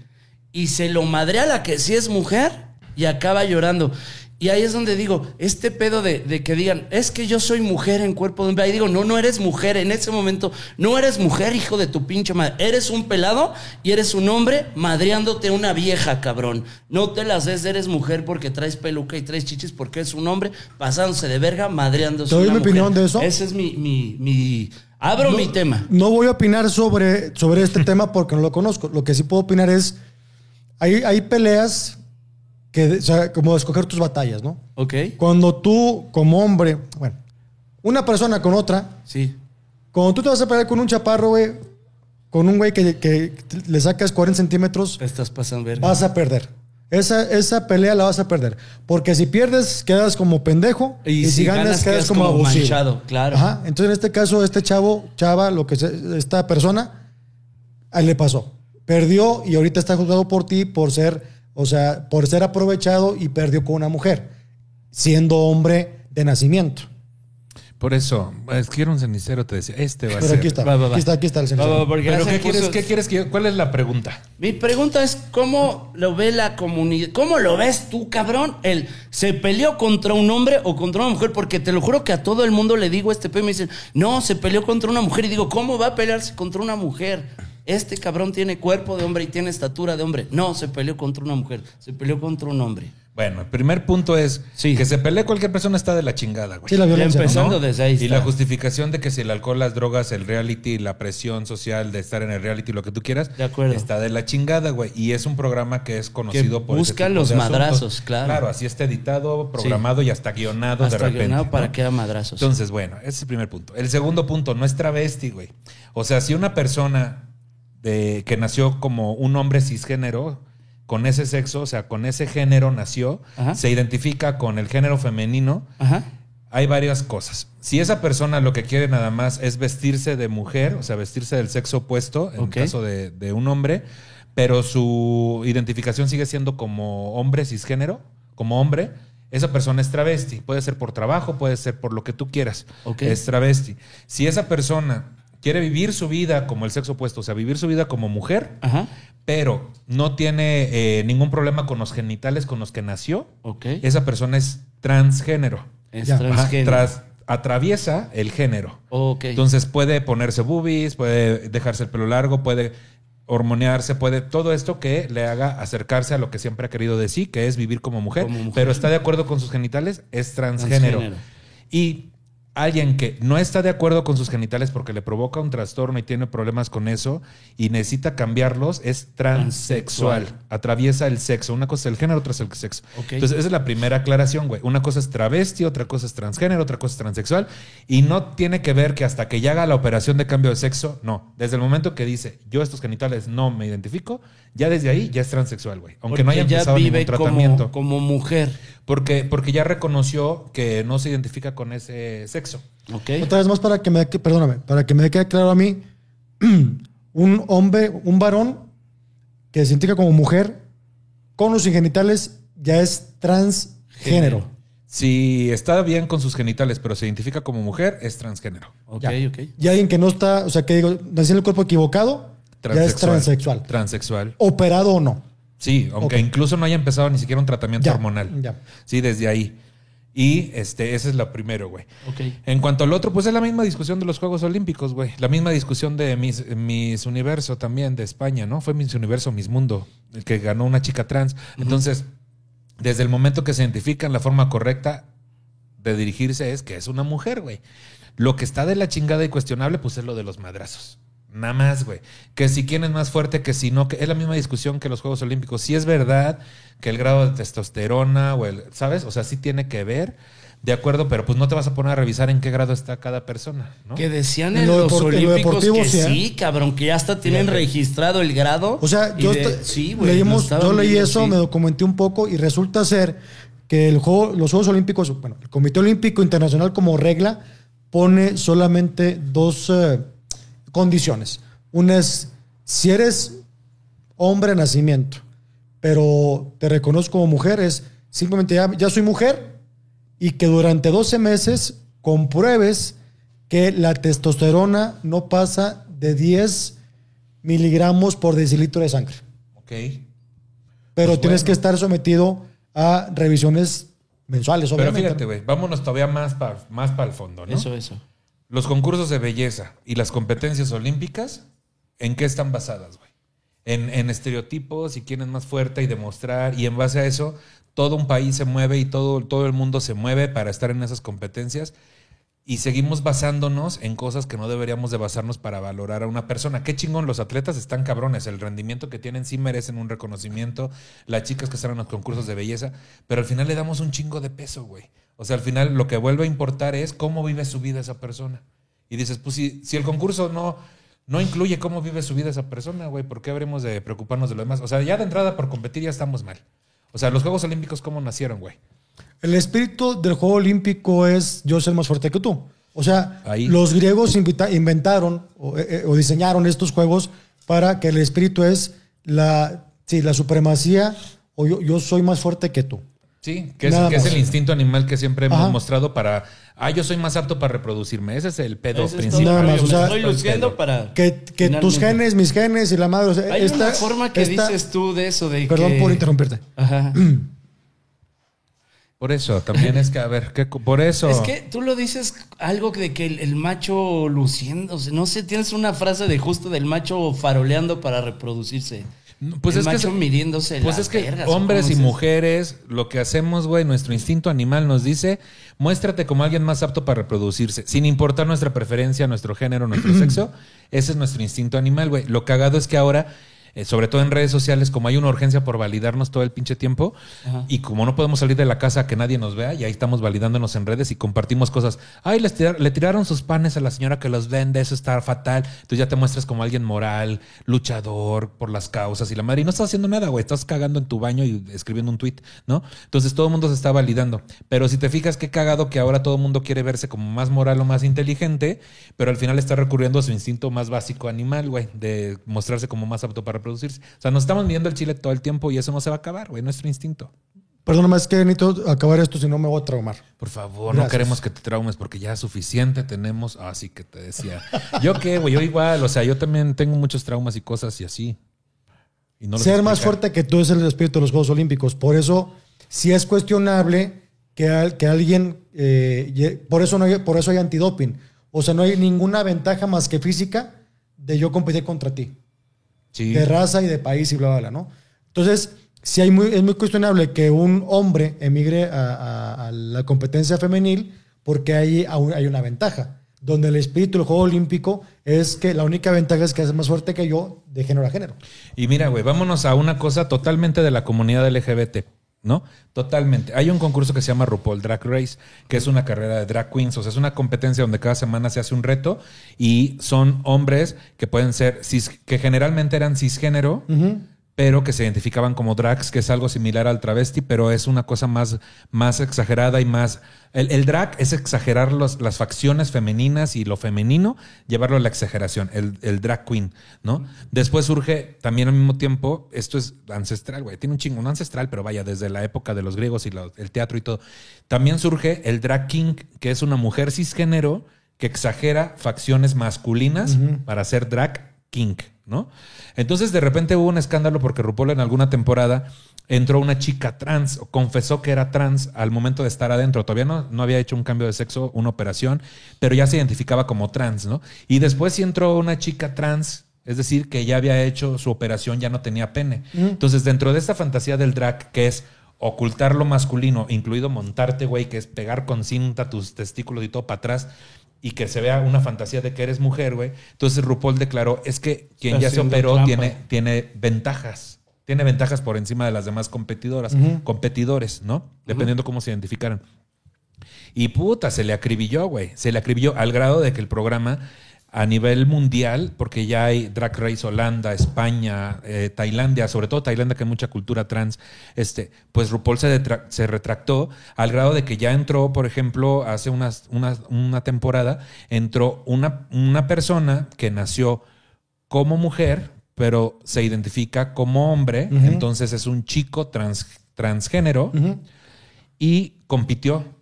Speaker 3: Y se lo madrea a la que sí es mujer y acaba llorando. Y ahí es donde digo, este pedo de, de que digan, es que yo soy mujer en cuerpo de hombre. Ahí digo, no, no eres mujer. En ese momento, no eres mujer, hijo de tu pinche madre. Eres un pelado y eres un hombre madreándote una vieja, cabrón. No te las des, eres mujer porque traes peluca y traes chichis porque es un hombre pasándose de verga, madreándose
Speaker 2: ¿Te doy
Speaker 3: una
Speaker 2: mi
Speaker 3: mujer.
Speaker 2: opinión de eso?
Speaker 3: Ese es mi, mi, mi- Abro mi tema.
Speaker 2: No voy a opinar sobre, sobre este tema porque no lo conozco. Lo que sí puedo opinar es hay, hay peleas que, o sea, como escoger tus batallas, ¿no?
Speaker 3: Ok.
Speaker 2: Cuando tú, como hombre, bueno, una persona con otra,
Speaker 3: Sí.
Speaker 2: cuando tú te vas a pelear con un chaparro, güey, con un güey que, que le sacas 40 centímetros,
Speaker 3: estás pasando verga.
Speaker 2: vas a perder. Esa, esa pelea la vas a perder. Porque si pierdes, quedas como pendejo. Y, si, ganas, quedas, como, abusivo.
Speaker 3: manchado, claro.
Speaker 2: Ajá. Entonces, en este caso, este chavo, chava, lo que se- esta persona, a él le pasó. Perdió y ahorita está juzgado por ti por ser, o sea, por ser aprovechado y perdió con una mujer, siendo hombre de nacimiento.
Speaker 1: Por eso, es que era un cenicero, te decía, este va a ser.
Speaker 2: aquí está,
Speaker 3: Va, va, va.
Speaker 2: aquí está, aquí está el
Speaker 3: porque
Speaker 1: Pero ¿qué quieres,
Speaker 3: cursos-
Speaker 1: qué quieres que yo- ¿Cuál es la pregunta?
Speaker 3: Mi pregunta es, ¿cómo lo ve la comunidad? ¿Cómo lo ves tú, cabrón? ¿El se peleó contra un hombre o contra una mujer? Porque te lo juro que a todo el mundo le digo este pe y me dicen, no, se peleó contra una mujer. Y digo, ¿cómo va a pelearse contra una mujer? Este cabrón tiene cuerpo de hombre y tiene estatura de hombre. No, se peleó contra una mujer, se peleó contra un hombre.
Speaker 1: Bueno, el primer punto es
Speaker 3: Sí.
Speaker 1: que se pelee cualquier persona está de la chingada, güey.
Speaker 2: Sí, la violencia. ¿no?
Speaker 3: empezando desde ahí.
Speaker 1: Y
Speaker 3: está.
Speaker 1: la justificación de que si el alcohol, las drogas, el reality, la presión social de estar en el reality, lo que tú quieras,
Speaker 3: De acuerdo.
Speaker 1: está de la chingada, güey. Y es un programa que es conocido por ese
Speaker 3: busca
Speaker 1: tipo
Speaker 3: los
Speaker 1: de asuntos.
Speaker 3: madrazos, claro.
Speaker 1: Claro, así está editado, programado y hasta guionado de
Speaker 3: Hasta
Speaker 1: repente.
Speaker 3: guionado
Speaker 1: ¿no?
Speaker 3: para que haya madrazos.
Speaker 1: Entonces, bueno, ese es el primer punto. El segundo punto, no es travesti, güey. O sea, si una persona de, que nació como un hombre cisgénero, con ese sexo, o sea, con ese género nació,
Speaker 3: Ajá.
Speaker 1: se identifica con el género femenino,
Speaker 3: Ajá.
Speaker 1: hay varias cosas. Si esa persona lo que quiere nada más es vestirse de mujer, o sea, vestirse del sexo opuesto, en
Speaker 3: Ok.
Speaker 1: caso de, de un hombre, pero su identificación sigue siendo como hombre cisgénero, como hombre, esa persona es travesti. Puede ser por trabajo, puede ser por lo que tú quieras.
Speaker 3: Ok.
Speaker 1: Es travesti. Si esa persona quiere vivir su vida como el sexo opuesto, o sea, vivir su vida como mujer,
Speaker 3: Ajá.
Speaker 1: pero no tiene eh, ningún problema con los genitales con los que nació,
Speaker 3: Ok.
Speaker 1: esa persona es transgénero.
Speaker 3: Es
Speaker 2: Ya.
Speaker 1: Ajá,
Speaker 3: transgénero.
Speaker 1: tras- atraviesa el género.
Speaker 3: Ok.
Speaker 1: Entonces puede ponerse boobies, puede dejarse el pelo largo, puede hormonearse, puede todo esto que le haga acercarse a lo que siempre ha querido decir, que es vivir como mujer,
Speaker 3: Como mujer.
Speaker 1: pero está de acuerdo con sus genitales, es transgénero.
Speaker 3: Transgénero.
Speaker 1: Y alguien que no está de acuerdo con sus genitales porque le provoca un trastorno y tiene problemas con eso y necesita cambiarlos, es transexual.
Speaker 3: Transexual.
Speaker 1: Atraviesa el sexo. Una cosa es el género, otra es el sexo. Entonces, esa es la primera aclaración, güey. Una cosa es travesti, otra cosa es transgénero, otra cosa es transexual. Y no tiene que ver que hasta que ya haga la operación de cambio de sexo, no. Desde el momento que dice, yo estos genitales no me identifico, ya desde ahí ya es transexual, güey. Aunque no haya
Speaker 3: Porque ya
Speaker 1: empezado ningún
Speaker 3: vive
Speaker 1: tratamiento.
Speaker 3: como, como mujer.
Speaker 1: Porque, porque ya reconoció que no se identifica con ese sexo.
Speaker 3: Ok.
Speaker 2: Otra vez más para que me, perdóname, para que me quede claro a mí, un hombre, un varón que se identifica como mujer con los genitales ya es transgénero.
Speaker 1: Si está bien con sus genitales, pero se identifica como mujer, es transgénero.
Speaker 3: Ok,
Speaker 2: Ya.
Speaker 3: ok.
Speaker 2: Y alguien que no está, o sea, que digo, nació en el cuerpo equivocado, ya es transexual.
Speaker 1: Transexual.
Speaker 2: Operado o no.
Speaker 1: Sí, aunque incluso no haya empezado ni siquiera un tratamiento
Speaker 2: Ya,
Speaker 1: hormonal.
Speaker 2: ya.
Speaker 1: Sí, desde ahí. Y este, ese es lo primero, güey.
Speaker 3: Ok.
Speaker 1: En cuanto al otro, pues es la misma discusión de los Juegos Olímpicos, güey. La misma discusión de Miss, Miss Universo también de España, ¿no? Fue Miss Universo, Miss Mundo, el que ganó una chica trans. Entonces, desde el momento que se identifican, la forma correcta de dirigirse es que es una mujer, güey. Lo que está de la chingada y cuestionable, pues es lo de los madrazos. Nada más, güey. Que si quién es más fuerte, que si no, que es la misma discusión que los Juegos Olímpicos. Si es verdad que el grado de testosterona o el, ¿sabes? O sea, sí tiene que ver, de acuerdo, pero pues no te vas a poner a revisar en qué grado está cada persona, ¿no?
Speaker 3: Que decían
Speaker 2: En lo
Speaker 3: los
Speaker 2: lo
Speaker 3: Olímpicos que
Speaker 2: sí,
Speaker 3: sí, cabrón, que ya hasta tienen
Speaker 1: Fíjate.
Speaker 3: registrado el grado.
Speaker 2: O sea, yo,
Speaker 3: de- sí,
Speaker 2: leímos, yo leí
Speaker 3: viendo,
Speaker 2: eso,
Speaker 3: sí.
Speaker 2: me documenté un poco y resulta ser que el juego, los Juegos Olímpicos, bueno, el Comité Olímpico Internacional como regla pone solamente dos eh, condiciones. Una es, si eres hombre de nacimiento, pero te reconozco como mujer, es simplemente ya, ya soy mujer y que durante 12 meses compruebes que la testosterona no pasa de 10 miligramos por decilitro de sangre.
Speaker 1: Ok.
Speaker 2: Pero
Speaker 1: Pues
Speaker 2: tienes
Speaker 1: bueno.
Speaker 2: que estar sometido a revisiones mensuales,
Speaker 1: Pero
Speaker 2: obviamente.
Speaker 1: fíjate, güey, vámonos todavía más para más para el fondo, ¿no?
Speaker 3: Eso, eso.
Speaker 1: Los concursos de belleza y las competencias olímpicas, ¿en qué están basadas, güey? En, estereotipos y quién es más fuerte y demostrar. Y en base a eso, todo un país se mueve y todo, todo el mundo se mueve para estar en esas competencias. y seguimos basándonos en cosas que no deberíamos de basarnos para valorar a una persona. Qué chingón, los atletas están cabrones, el rendimiento que tienen sí merecen un reconocimiento, las chicas que están en los concursos de belleza, pero al final le damos un chingo de peso, güey. O sea, al final lo que vuelve a importar es cómo vive su vida esa persona. Y dices, pues si, si el concurso no, no incluye cómo vive su vida esa persona, güey, ¿por qué habremos de preocuparnos de lo demás? O sea, ya de entrada por competir ya estamos mal. O sea, los Juegos Olímpicos, ¿cómo nacieron, güey?
Speaker 2: El espíritu del juego olímpico es yo soy más fuerte que tú. O sea,
Speaker 1: Ahí.
Speaker 2: los griegos invita- inventaron o, eh, eh, o diseñaron estos juegos para que el espíritu es la, sí, la supremacía o yo, yo soy más fuerte que tú.
Speaker 1: Sí, que es, que el instinto animal que siempre hemos
Speaker 2: Ajá.
Speaker 1: mostrado para, ah, yo soy más apto para reproducirme. Ese es el pedo
Speaker 3: Ese
Speaker 1: principal.
Speaker 2: Nada
Speaker 3: todo.
Speaker 2: más,
Speaker 3: Yo
Speaker 2: o sea,
Speaker 3: me estoy luciendo para.
Speaker 2: Que, que tus genes, mis genes y la madre. o sea,
Speaker 3: Hay
Speaker 2: esta-
Speaker 3: una forma que
Speaker 2: esta-
Speaker 3: dices tú de eso, de
Speaker 2: Perdón
Speaker 3: que-
Speaker 2: por interrumpirte.
Speaker 3: Ajá.
Speaker 1: Por eso, también es que, a ver, ¿qué, co- por eso.
Speaker 3: Es que tú lo dices algo de que el, el macho luciendo, o sea, no sé, tienes una frase de justo del macho faroleando para reproducirse.
Speaker 1: Pues
Speaker 3: el
Speaker 1: es que
Speaker 3: macho
Speaker 1: es-
Speaker 3: midiéndose
Speaker 1: Pues es que
Speaker 3: vergas, ¿o
Speaker 1: hombres y
Speaker 3: es
Speaker 1: mujeres, lo que hacemos, güey, nuestro instinto animal nos dice, muéstrate como alguien más apto para reproducirse, sin importar nuestra preferencia, nuestro género, nuestro sexo. Ese es nuestro instinto animal, güey. Lo cagado es que ahora, eh, sobre todo en redes sociales, como hay una urgencia por validarnos todo el pinche tiempo,
Speaker 3: Ajá.
Speaker 1: y como no podemos salir de la casa a que nadie nos vea, y ahí estamos validándonos en redes y compartimos cosas. Ay, les tirar- le tiraron sus panes a la señora que los vende, eso está fatal. Entonces ya te muestras como alguien moral, luchador por las causas y la madre. Y no estás haciendo nada, güey. Estás cagando en tu baño y escribiendo un tweet, ¿no? Entonces todo el mundo se está validando. Pero si te fijas, qué cagado que ahora todo el mundo quiere verse como más moral o más inteligente, pero al final está recurriendo a su instinto más básico animal, güey, de mostrarse como más apto para reproducirse. O sea, nos estamos midiendo el chile todo el tiempo y eso no se va a acabar, güey, nuestro instinto.
Speaker 2: Perdóname, es que necesito acabar esto, si no me voy a traumar.
Speaker 1: Por favor, no queremos que te traumes porque ya suficiente tenemos. Así que te decía. Yo qué, güey, yo igual, o sea, yo también tengo muchos traumas y cosas y así. Y no
Speaker 2: Ser más fuerte que tú es el espíritu de los Juegos Olímpicos. Por eso, si es cuestionable que, al- que alguien. eh, por, eso no hay, por eso hay antidoping. O sea, no hay ninguna ventaja más que física de yo competir contra ti.
Speaker 1: Sí.
Speaker 2: de raza y de país y bla, bla, bla, ¿no? Entonces, si hay muy, es muy cuestionable que un hombre emigre a, a- a la competencia femenil porque hay, aún hay una ventaja. Donde el espíritu del juego olímpico es que la única ventaja es que es más fuerte que yo de género a género.
Speaker 1: Y mira, güey, vámonos a una cosa totalmente de la comunidad LGBT, ¿no? Totalmente. Hay un concurso que se llama RuPaul Drag Race, que es una carrera de drag queens, o sea, es una competencia donde cada semana se hace un reto y son hombres que pueden ser, cis- que generalmente eran cisgénero, pero que se identificaban como drags, que es algo similar al travesti, pero es una cosa más, más exagerada y más... El, el drag es exagerar los- las facciones femeninas y lo femenino, llevarlo a la exageración, el, el drag queen, ¿no? Después surge también al mismo tiempo, esto es ancestral, güey, tiene un chingo, no ancestral, pero vaya, desde la época de los griegos y el teatro y todo. También surge el drag king, que es una mujer cisgénero que exagera facciones masculinas para ser drag king, ¿no? Entonces de repente hubo un escándalo porque RuPaul en alguna temporada entró una chica trans, confesó que era trans al momento de estar adentro. Todavía no, no había hecho un cambio de sexo, una operación, pero ya se identificaba como trans, ¿no? Y después sí entró una chica trans, es decir, que ya había hecho su operación, ya no tenía pene. Entonces dentro de esta fantasía del drag, que es ocultar lo masculino, incluido montarte, güey, que es pegar con cinta tus testículos y todo para atrás, y que se vea una fantasía de que eres mujer, güey. Entonces RuPaul declaró, es que quien ya se operó tiene, tiene ventajas. Tiene ventajas por encima de las demás competidoras, competidores, ¿no? Dependiendo cómo se identificaran. Y puta, se le acribilló, güey. Se le acribilló al grado de que el programa a nivel mundial, porque ya hay Drag Race Holanda, España, eh, Tailandia, sobre todo Tailandia, que hay mucha cultura trans, este, pues RuPaul se, se retractó al grado de que ya entró, por ejemplo, hace unas, unas- una temporada, entró una, una persona que nació como mujer, pero se identifica como hombre, entonces es un chico trans, transgénero y compitió.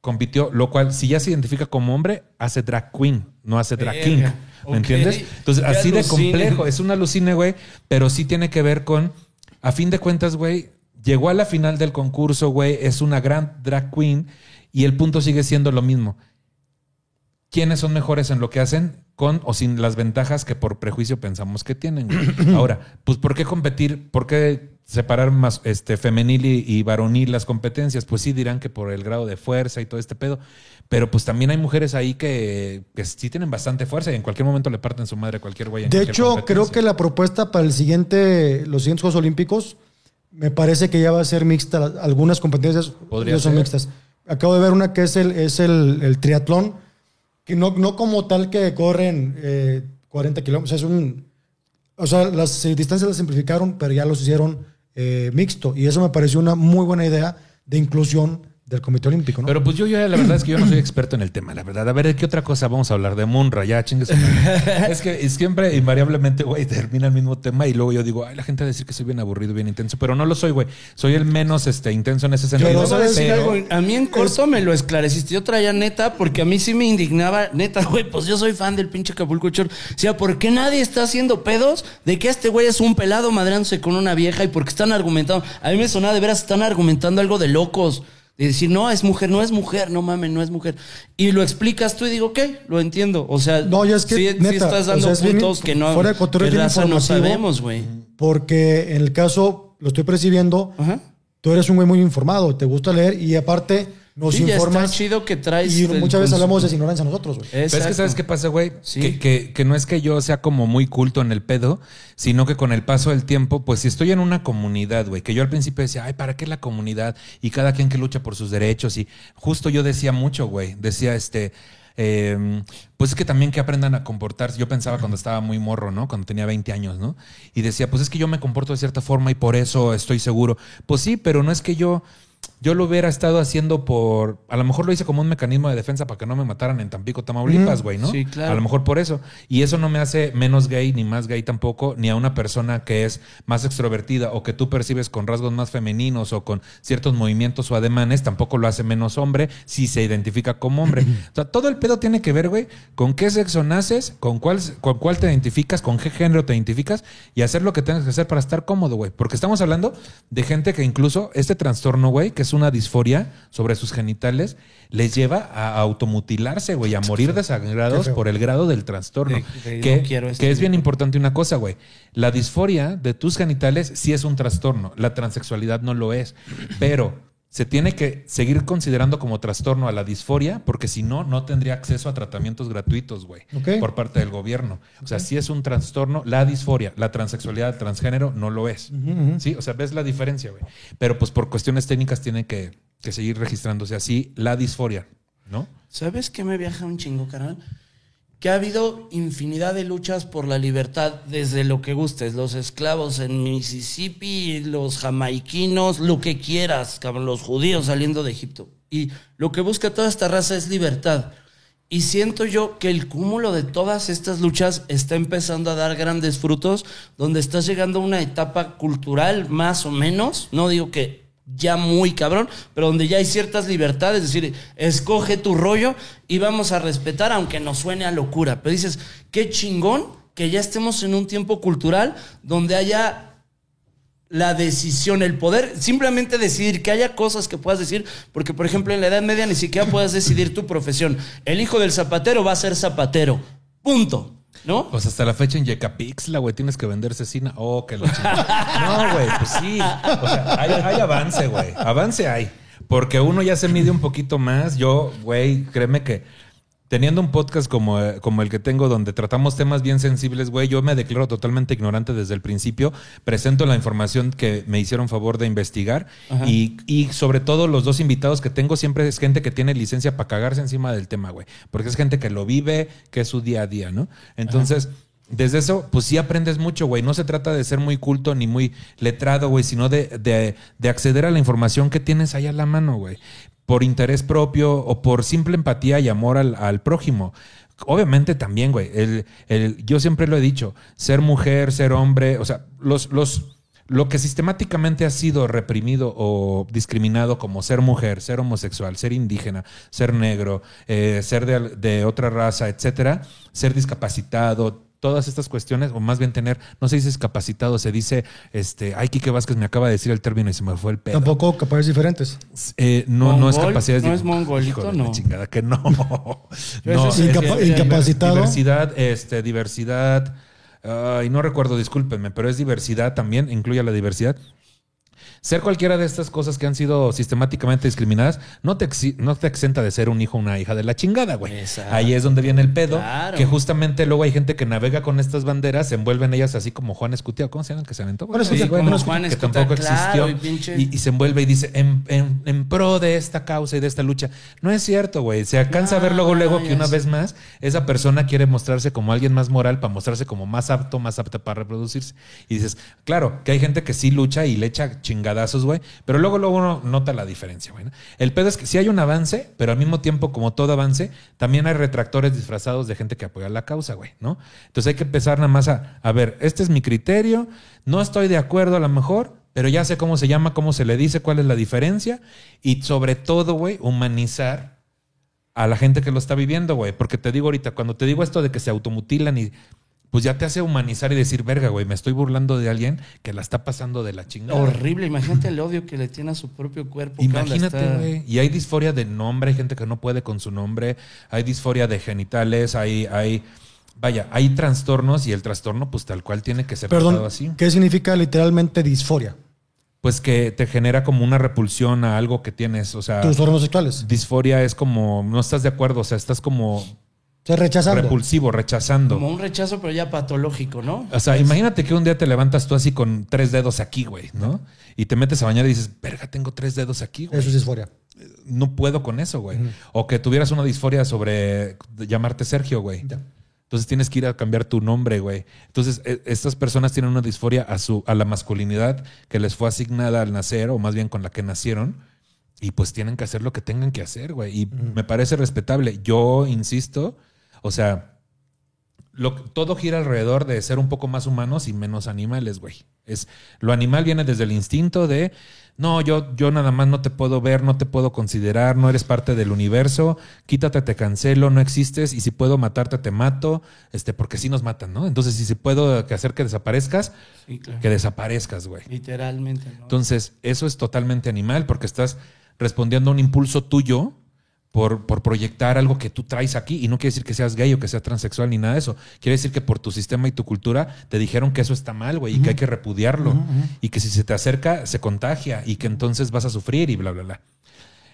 Speaker 1: Compitió, lo cual, si ya se identifica como hombre, hace drag queen, no hace drag
Speaker 3: Verga.
Speaker 1: king. ¿Me entiendes? Entonces, así de complejo. Es un alucine, güey, pero sí tiene que ver con, a fin de cuentas, güey, llegó a la final del concurso, güey, es una gran drag queen y el punto sigue siendo lo mismo. ¿Quiénes son mejores en lo que hacen? Con o sin las ventajas que por prejuicio pensamos que tienen. güey. Ahora, pues ¿por qué competir? ¿Por qué separar más este femenil y, y varonil las competencias? Pues sí dirán que por el grado de fuerza y todo este pedo, pero pues también hay mujeres ahí que, que sí tienen bastante fuerza y en cualquier momento le parten su madre a cualquier güey. en
Speaker 2: De
Speaker 1: cualquier
Speaker 2: hecho, creo que la propuesta para el siguiente, los siguientes Juegos Olímpicos, me parece que ya va a ser mixta. Algunas competencias ya son
Speaker 1: ser.
Speaker 2: mixtas. Acabo de ver una que es el, es el, el triatlón, no, no como tal que corren eh, 40 kilómetros. Es un, o sea, las eh, distancias las simplificaron, pero ya los hicieron eh, mixto. Y eso me pareció una muy buena idea de inclusión del Comité Olímpico. ¿no?
Speaker 1: Pero pues yo, yo la verdad es que yo no soy experto en el tema, la verdad. A ver, ¿de qué otra cosa vamos a hablar? De Munra, ya, chingue su madre. Es que siempre, invariablemente, güey, termina el mismo tema y luego yo digo, ay, la gente va a decir que soy bien aburrido, bien intenso, pero no lo soy, güey. Soy el menos este, intenso en ese sentido.
Speaker 2: Pero,
Speaker 3: a decir
Speaker 1: pero-
Speaker 3: algo, a mí en corto me lo esclareciste. Yo traía neta, porque a mí sí me indignaba, neta, güey, pues yo soy fan del pinche Acapulco Shore. O sea, ¿por qué nadie está haciendo pedos de que este güey es un pelado madrándose con una vieja y porque están argumentando? A mí me sonaba de veras, están argumentando algo de locos. De decir, no, es mujer, no es mujer, no mames, no es mujer. Y lo explicas tú y digo, ok, lo entiendo. O sea,
Speaker 2: No, es que,
Speaker 3: sí, sí
Speaker 2: neta,
Speaker 3: estás
Speaker 2: o
Speaker 3: dando
Speaker 2: sea, es bien-
Speaker 3: puntos que no,
Speaker 2: fuera de
Speaker 3: que raza no sabemos, güey.
Speaker 2: Porque en el caso, lo estoy percibiendo,
Speaker 3: Ajá.
Speaker 2: tú eres un güey muy informado, te gusta leer y aparte nos
Speaker 3: Sí, ya
Speaker 2: informas.
Speaker 3: está chido que traes
Speaker 2: Y muchas veces hablamos de ignorancia nosotros, güey.
Speaker 1: Pero es que sabes qué pasa, güey,
Speaker 3: Sí.
Speaker 1: que, que- que no es que yo sea como muy culto en el pedo, sino que con el paso del tiempo, pues si estoy en una comunidad, güey, que yo al principio decía, ay, ¿para qué la comunidad? Y cada quien que lucha por sus derechos. Y justo yo decía mucho, güey, decía este... eh, pues es que también que aprendan a comportarse. Yo pensaba cuando estaba muy morro, ¿no? Cuando tenía 20 años, ¿no? Y decía, pues es que yo me comporto de cierta forma y por eso estoy seguro. Pues sí, pero no es que yo yo lo hubiera estado haciendo por. A lo mejor lo hice como un mecanismo de defensa para que no me mataran en Tampico, Tamaulipas, güey, ¿no?
Speaker 3: Sí, claro.
Speaker 1: A lo mejor por eso. Y eso no me hace menos gay ni más gay tampoco, ni a una persona que es más extrovertida o que tú percibes con rasgos más femeninos o con ciertos movimientos o ademanes, tampoco lo hace menos hombre si se identifica como hombre. O sea, todo el pedo tiene que ver, güey, con qué sexo naces, con cuál, con cuál te identificas, con qué género te identificas y hacer lo que tengas que hacer para estar cómodo, güey. Porque estamos hablando de gente que incluso este trastorno, güey, que es una disforia sobre sus genitales, les lleva a automutilarse, güey, a morir desangrados por el grado del trastorno.
Speaker 3: De- de
Speaker 1: que,
Speaker 3: no
Speaker 1: que es bien importante una cosa, güey. La disforia de tus genitales sí es un trastorno. La transexualidad no lo es. Pero se tiene que seguir considerando como trastorno a la disforia porque si no, no tendría acceso a tratamientos gratuitos, güey,
Speaker 2: Ok.
Speaker 1: por parte del gobierno. O sea, sí es un trastorno, la disforia, la transexualidad, el transgénero no lo es. Sí, o sea, ves la diferencia, güey. Pero pues por cuestiones técnicas tiene que, que seguir registrándose así la disforia, ¿no?
Speaker 3: ¿Sabes qué me viaja un chingo, carnal? Que ha habido infinidad de luchas por la libertad desde lo que gustes. Los esclavos en Mississippi, los jamaiquinos, lo que quieras, los judíos saliendo de Egipto. Y lo que busca toda esta raza es libertad. Y siento yo que el cúmulo de todas estas luchas está empezando a dar grandes frutos, donde estás llegando a una etapa cultural más o menos, no digo que ya muy cabrón, pero donde ya hay ciertas libertades, es decir, escoge tu rollo y vamos a respetar, aunque nos suene a locura. Pero dices, qué chingón que ya estemos en un tiempo cultural donde haya la decisión, el poder, simplemente decidir que haya cosas que puedas decir, porque por ejemplo en la Edad Media ni siquiera puedes decidir tu profesión. El hijo del zapatero va a ser zapatero. Punto. ¿No?
Speaker 1: Pues hasta la fecha en Yecapixtla, güey, tienes que vender cecina. Oh, que lo No, güey, pues sí. O sea, hay avance, güey. Avance hay. Porque uno ya se mide un poquito más. Yo, güey, créeme que teniendo un podcast como, eh, como el que tengo, donde tratamos temas bien sensibles, güey, yo me declaro totalmente ignorante desde el principio. Presento la información que me hicieron favor de investigar. Y, y sobre todo, los dos invitados que tengo siempre es gente que tiene licencia para cagarse encima del tema, güey. Porque es gente que lo vive, que es su día a día, ¿no? Entonces. Desde eso, pues sí aprendes mucho, güey. No se trata de ser muy culto ni muy letrado, güey, sino de, de- de acceder a la información que tienes ahí a la mano, güey. Por interés propio o por simple empatía y amor al, al prójimo. Obviamente también, güey. El, el- yo siempre lo he dicho, ser mujer, ser hombre, o sea, los, los, lo que sistemáticamente ha sido reprimido o discriminado como ser mujer, ser homosexual, ser indígena, ser negro, eh, ser de, de otra raza, etcétera, ser discapacitado, todas estas cuestiones, o más bien tener, no se dice discapacitado, se dice, este, ay, Quique Vázquez me acaba de decir el término y se me fue el pedo.
Speaker 2: Tampoco capacidades diferentes.
Speaker 1: Eh, no, no es
Speaker 3: Mongol,
Speaker 1: capacidad.
Speaker 3: ¿no es mongolito?
Speaker 1: Híjole,
Speaker 3: No.
Speaker 1: chingada que no. No
Speaker 3: eso sí
Speaker 1: es-
Speaker 2: Incapa-
Speaker 1: es-
Speaker 2: incapacitado.
Speaker 1: Diversidad, este, diversidad. Ay, no recuerdo, discúlpenme, pero es diversidad también, incluye la diversidad. Ser cualquiera de estas cosas que han sido sistemáticamente discriminadas no te, exi- no te exenta de ser un hijo o una hija de la chingada, güey.
Speaker 3: Exacto.
Speaker 1: Ahí es donde viene el pedo.
Speaker 3: Claro.
Speaker 1: Que justamente luego hay gente que navega con estas banderas, se envuelven ellas así como Juan Escutiao. ¿Cómo se llama el que se aventó?
Speaker 2: Juan
Speaker 1: Sí,
Speaker 2: Escutiao,
Speaker 1: bueno,
Speaker 3: como
Speaker 1: que
Speaker 3: Juan
Speaker 1: tampoco
Speaker 3: claro,
Speaker 1: existió.
Speaker 3: y pinche-
Speaker 1: Y, y se envuelve y dice, en, en- en pro de esta causa y de esta lucha. No es cierto, güey. Se alcanza a ver luego, luego que una vez más, esa persona quiere mostrarse como alguien más moral para mostrarse como más apto, más apta para reproducirse. Y dices, claro, que hay gente que sí lucha y le echa chingadazos, güey. Pero luego, luego uno nota la diferencia, güey. El pedo es que sí hay un avance, pero al mismo tiempo, como todo avance, también hay retractores disfrazados de gente que apoya la causa, güey, ¿no? Entonces hay que empezar nada más a, a ver, este es mi criterio, no estoy de acuerdo a lo mejor, pero ya sé cómo se llama, cómo se le dice, cuál es la diferencia y sobre todo, güey, humanizar a la gente que lo está viviendo, güey. Porque te digo ahorita, cuando te digo esto de que se automutilan y pues ya te hace humanizar y decir, verga, güey, me estoy burlando de alguien que la está pasando de la chingada.
Speaker 3: Horrible, imagínate el odio que le tiene a su propio cuerpo. ¿qué onda
Speaker 1: Imagínate,
Speaker 3: está?
Speaker 1: güey. Y hay disforia de nombre, hay gente que no puede con su nombre, hay disforia de genitales, hay, hay, vaya, hay trastornos y el trastorno, pues tal cual tiene que ser tratado
Speaker 2: Perdón,
Speaker 1: así.
Speaker 2: ¿qué significa literalmente disforia?
Speaker 1: Pues que te genera como una repulsión a algo que tienes, o sea,
Speaker 2: Tus órganos sexuales.
Speaker 1: disforia es como, no estás de acuerdo, o sea, estás como
Speaker 2: sea, rechazando.
Speaker 1: repulsivo, rechazando.
Speaker 3: Como un rechazo, pero ya patológico, ¿no?
Speaker 1: O sea, imagínate que un día te levantas tú así con tres dedos aquí, güey, ¿no? Y te metes a bañar y dices, verga, tengo tres dedos aquí, güey.
Speaker 2: Eso es disforia.
Speaker 1: No puedo con eso, güey. O que tuvieras una disforia sobre llamarte Sergio, güey.
Speaker 2: Ya.
Speaker 1: Entonces tienes que ir a cambiar tu nombre, güey. Entonces, e- estas personas tienen una disforia a, su, a la masculinidad que les fue asignada al nacer, o más bien con la que nacieron, y pues tienen que hacer lo que tengan que hacer, güey. Y me parece respetable. Yo insisto, o sea, lo, todo gira alrededor de ser un poco más humanos y menos animales, güey. Es, lo animal viene desde el instinto de, no, yo, yo nada más no te puedo ver, no te puedo considerar, no eres parte del universo, quítate, te cancelo, no existes, y si puedo matarte, te mato, este, porque sí nos matan, ¿no? Entonces, si, puedo hacer que desaparezcas,
Speaker 3: Sí, claro.
Speaker 1: que desaparezcas, güey.
Speaker 3: Literalmente, ¿no?
Speaker 1: Entonces, eso es totalmente animal porque estás respondiendo a un impulso tuyo por, por proyectar algo que tú traes aquí. Y no quiere decir que seas gay o que seas transexual ni nada de eso. Quiere decir que por tu sistema y tu cultura te dijeron que eso está mal, güey, y que hay que repudiarlo. Y que si se te acerca, se contagia y que entonces vas a sufrir y bla, bla, bla.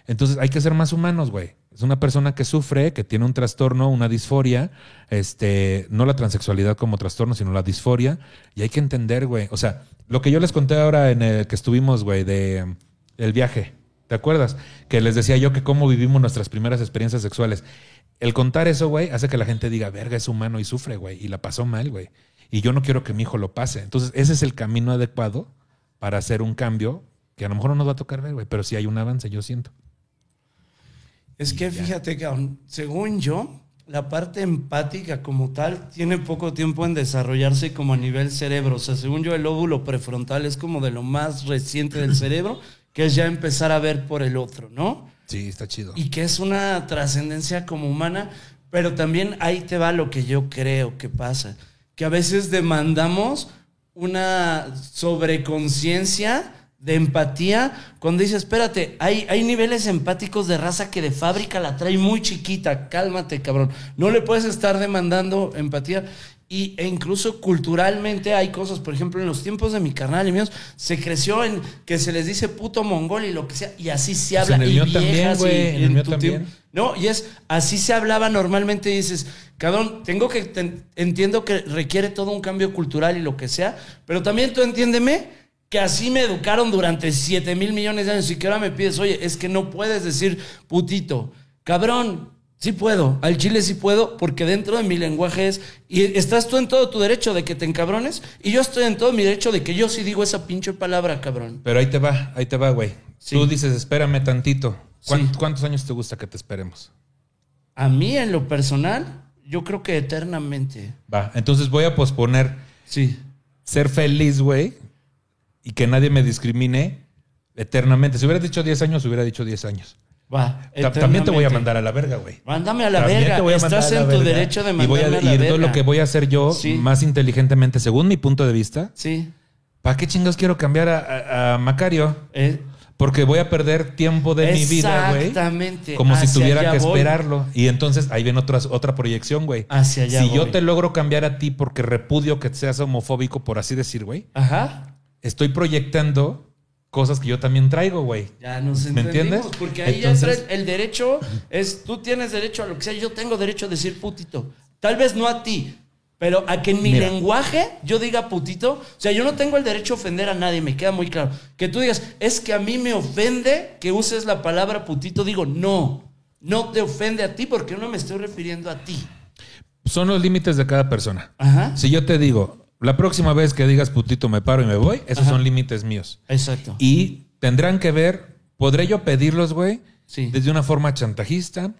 Speaker 1: Entonces hay que ser más humanos, güey. Es una persona que sufre, que tiene un trastorno, una disforia, este, no la transexualidad como trastorno, sino la disforia, y hay que entender, güey. O sea, lo que yo les conté ahora en el que estuvimos, güey, de el viaje, ¿te acuerdas? Que les decía yo que cómo vivimos nuestras primeras experiencias sexuales. El contar eso, güey, hace que la gente diga, verga, es humano y sufre, güey, y la pasó mal, güey. Y yo no quiero que mi hijo lo pase. Entonces, ese es el camino adecuado para hacer un cambio que a lo mejor no nos va a tocar ver, güey, pero sí hay un avance, yo siento.
Speaker 3: Es que fíjate, cabrón, según yo, la parte empática como tal tiene poco tiempo en desarrollarse como a nivel cerebro. O sea, según yo, el lóbulo prefrontal es como de lo más reciente del cerebro, que es ya empezar a ver por el otro, ¿no?
Speaker 1: Sí, está chido.
Speaker 3: Y que es una trascendencia como humana, pero también ahí te va lo que yo creo que pasa, que a veces demandamos una sobreconciencia de empatía cuando dices, espérate, hay, hay niveles empáticos de raza que de fábrica la trae muy chiquita, cálmate cabrón, no le puedes estar demandando empatía. Y, e incluso culturalmente hay cosas, por ejemplo, en los tiempos de mi carnal y míos, se creció en que se les dice puto mongol y lo que sea, y así se
Speaker 1: Pues
Speaker 3: habla.
Speaker 1: en el
Speaker 3: y
Speaker 1: mío también, güey, en el mío también.
Speaker 3: tiempo- no, y es así se hablaba normalmente y dices, cabrón, tengo que ten- entiendo que requiere todo un cambio cultural y lo que sea, pero también tú entiéndeme que así me educaron durante 7 mil millones de años y que ahora me pides, oye, es que no puedes decir putito, cabrón. Sí puedo, al chile sí puedo, porque dentro de mi lenguaje es, y estás tú en todo tu derecho de que te encabrones, y yo estoy en todo mi derecho de que yo sí digo esa pinche palabra, cabrón.
Speaker 1: Pero ahí te va, ahí te va, güey.
Speaker 3: Sí.
Speaker 1: Tú dices, espérame tantito. ¿Cuán-
Speaker 3: Sí.
Speaker 1: ¿Cuántos años te gusta que te esperemos?
Speaker 3: A mí, en lo personal, yo creo que eternamente.
Speaker 1: Va, entonces voy a posponer
Speaker 3: Sí.
Speaker 1: ser feliz, güey, y que nadie me discrimine eternamente. Si hubiera dicho 10 años, hubiera dicho 10 años.
Speaker 3: Va.
Speaker 1: Ta- También te voy a mandar a la verga, güey.
Speaker 3: Mándame a la
Speaker 1: También
Speaker 3: verga.
Speaker 1: te voy a mandar
Speaker 3: Estás
Speaker 1: a la
Speaker 3: en tu
Speaker 1: verga.
Speaker 3: derecho de
Speaker 1: y voy a-
Speaker 3: mandarme a la
Speaker 1: Y
Speaker 3: verga.
Speaker 1: entonces lo que voy a hacer yo
Speaker 3: Sí.
Speaker 1: más inteligentemente, según mi punto de vista,
Speaker 3: Sí.
Speaker 1: ¿para qué chingados quiero cambiar a, a- a Macario?
Speaker 3: Eh,
Speaker 1: Porque voy a perder tiempo de mi vida, güey.
Speaker 3: Exactamente.
Speaker 1: Como si tuviera que
Speaker 3: voy.
Speaker 1: esperarlo. Y entonces ahí viene otra, otra proyección, güey.
Speaker 3: Hacia allá
Speaker 1: Si yo te logro cambiar a ti porque repudio que seas homofóbico, por así decir, güey,
Speaker 3: Ajá.
Speaker 1: estoy proyectando cosas que yo también traigo, güey.
Speaker 3: Ya nos
Speaker 1: ¿Me entiendes?
Speaker 3: Porque ahí
Speaker 1: Entonces-
Speaker 3: ya entra el, el derecho. Es, tú tienes derecho a lo que sea. Yo tengo derecho a decir putito. Tal vez no a ti. Pero a que en mi
Speaker 1: Mira.
Speaker 3: lenguaje yo diga putito. O sea, yo no tengo el derecho a ofender a nadie. Me queda muy claro. Que tú digas, es que a mí me ofende que uses la palabra putito. Digo, no. No te ofende a ti porque no me estoy refiriendo a ti.
Speaker 1: Son los límites de cada persona.
Speaker 3: Ajá.
Speaker 1: Si yo te digo, la próxima vez que digas putito me paro y me voy, esos
Speaker 3: Ajá.
Speaker 1: son límites míos.
Speaker 3: Exacto.
Speaker 1: Y tendrán que ver, podré yo pedirlos, güey,
Speaker 3: Sí.
Speaker 1: desde una forma chantajista,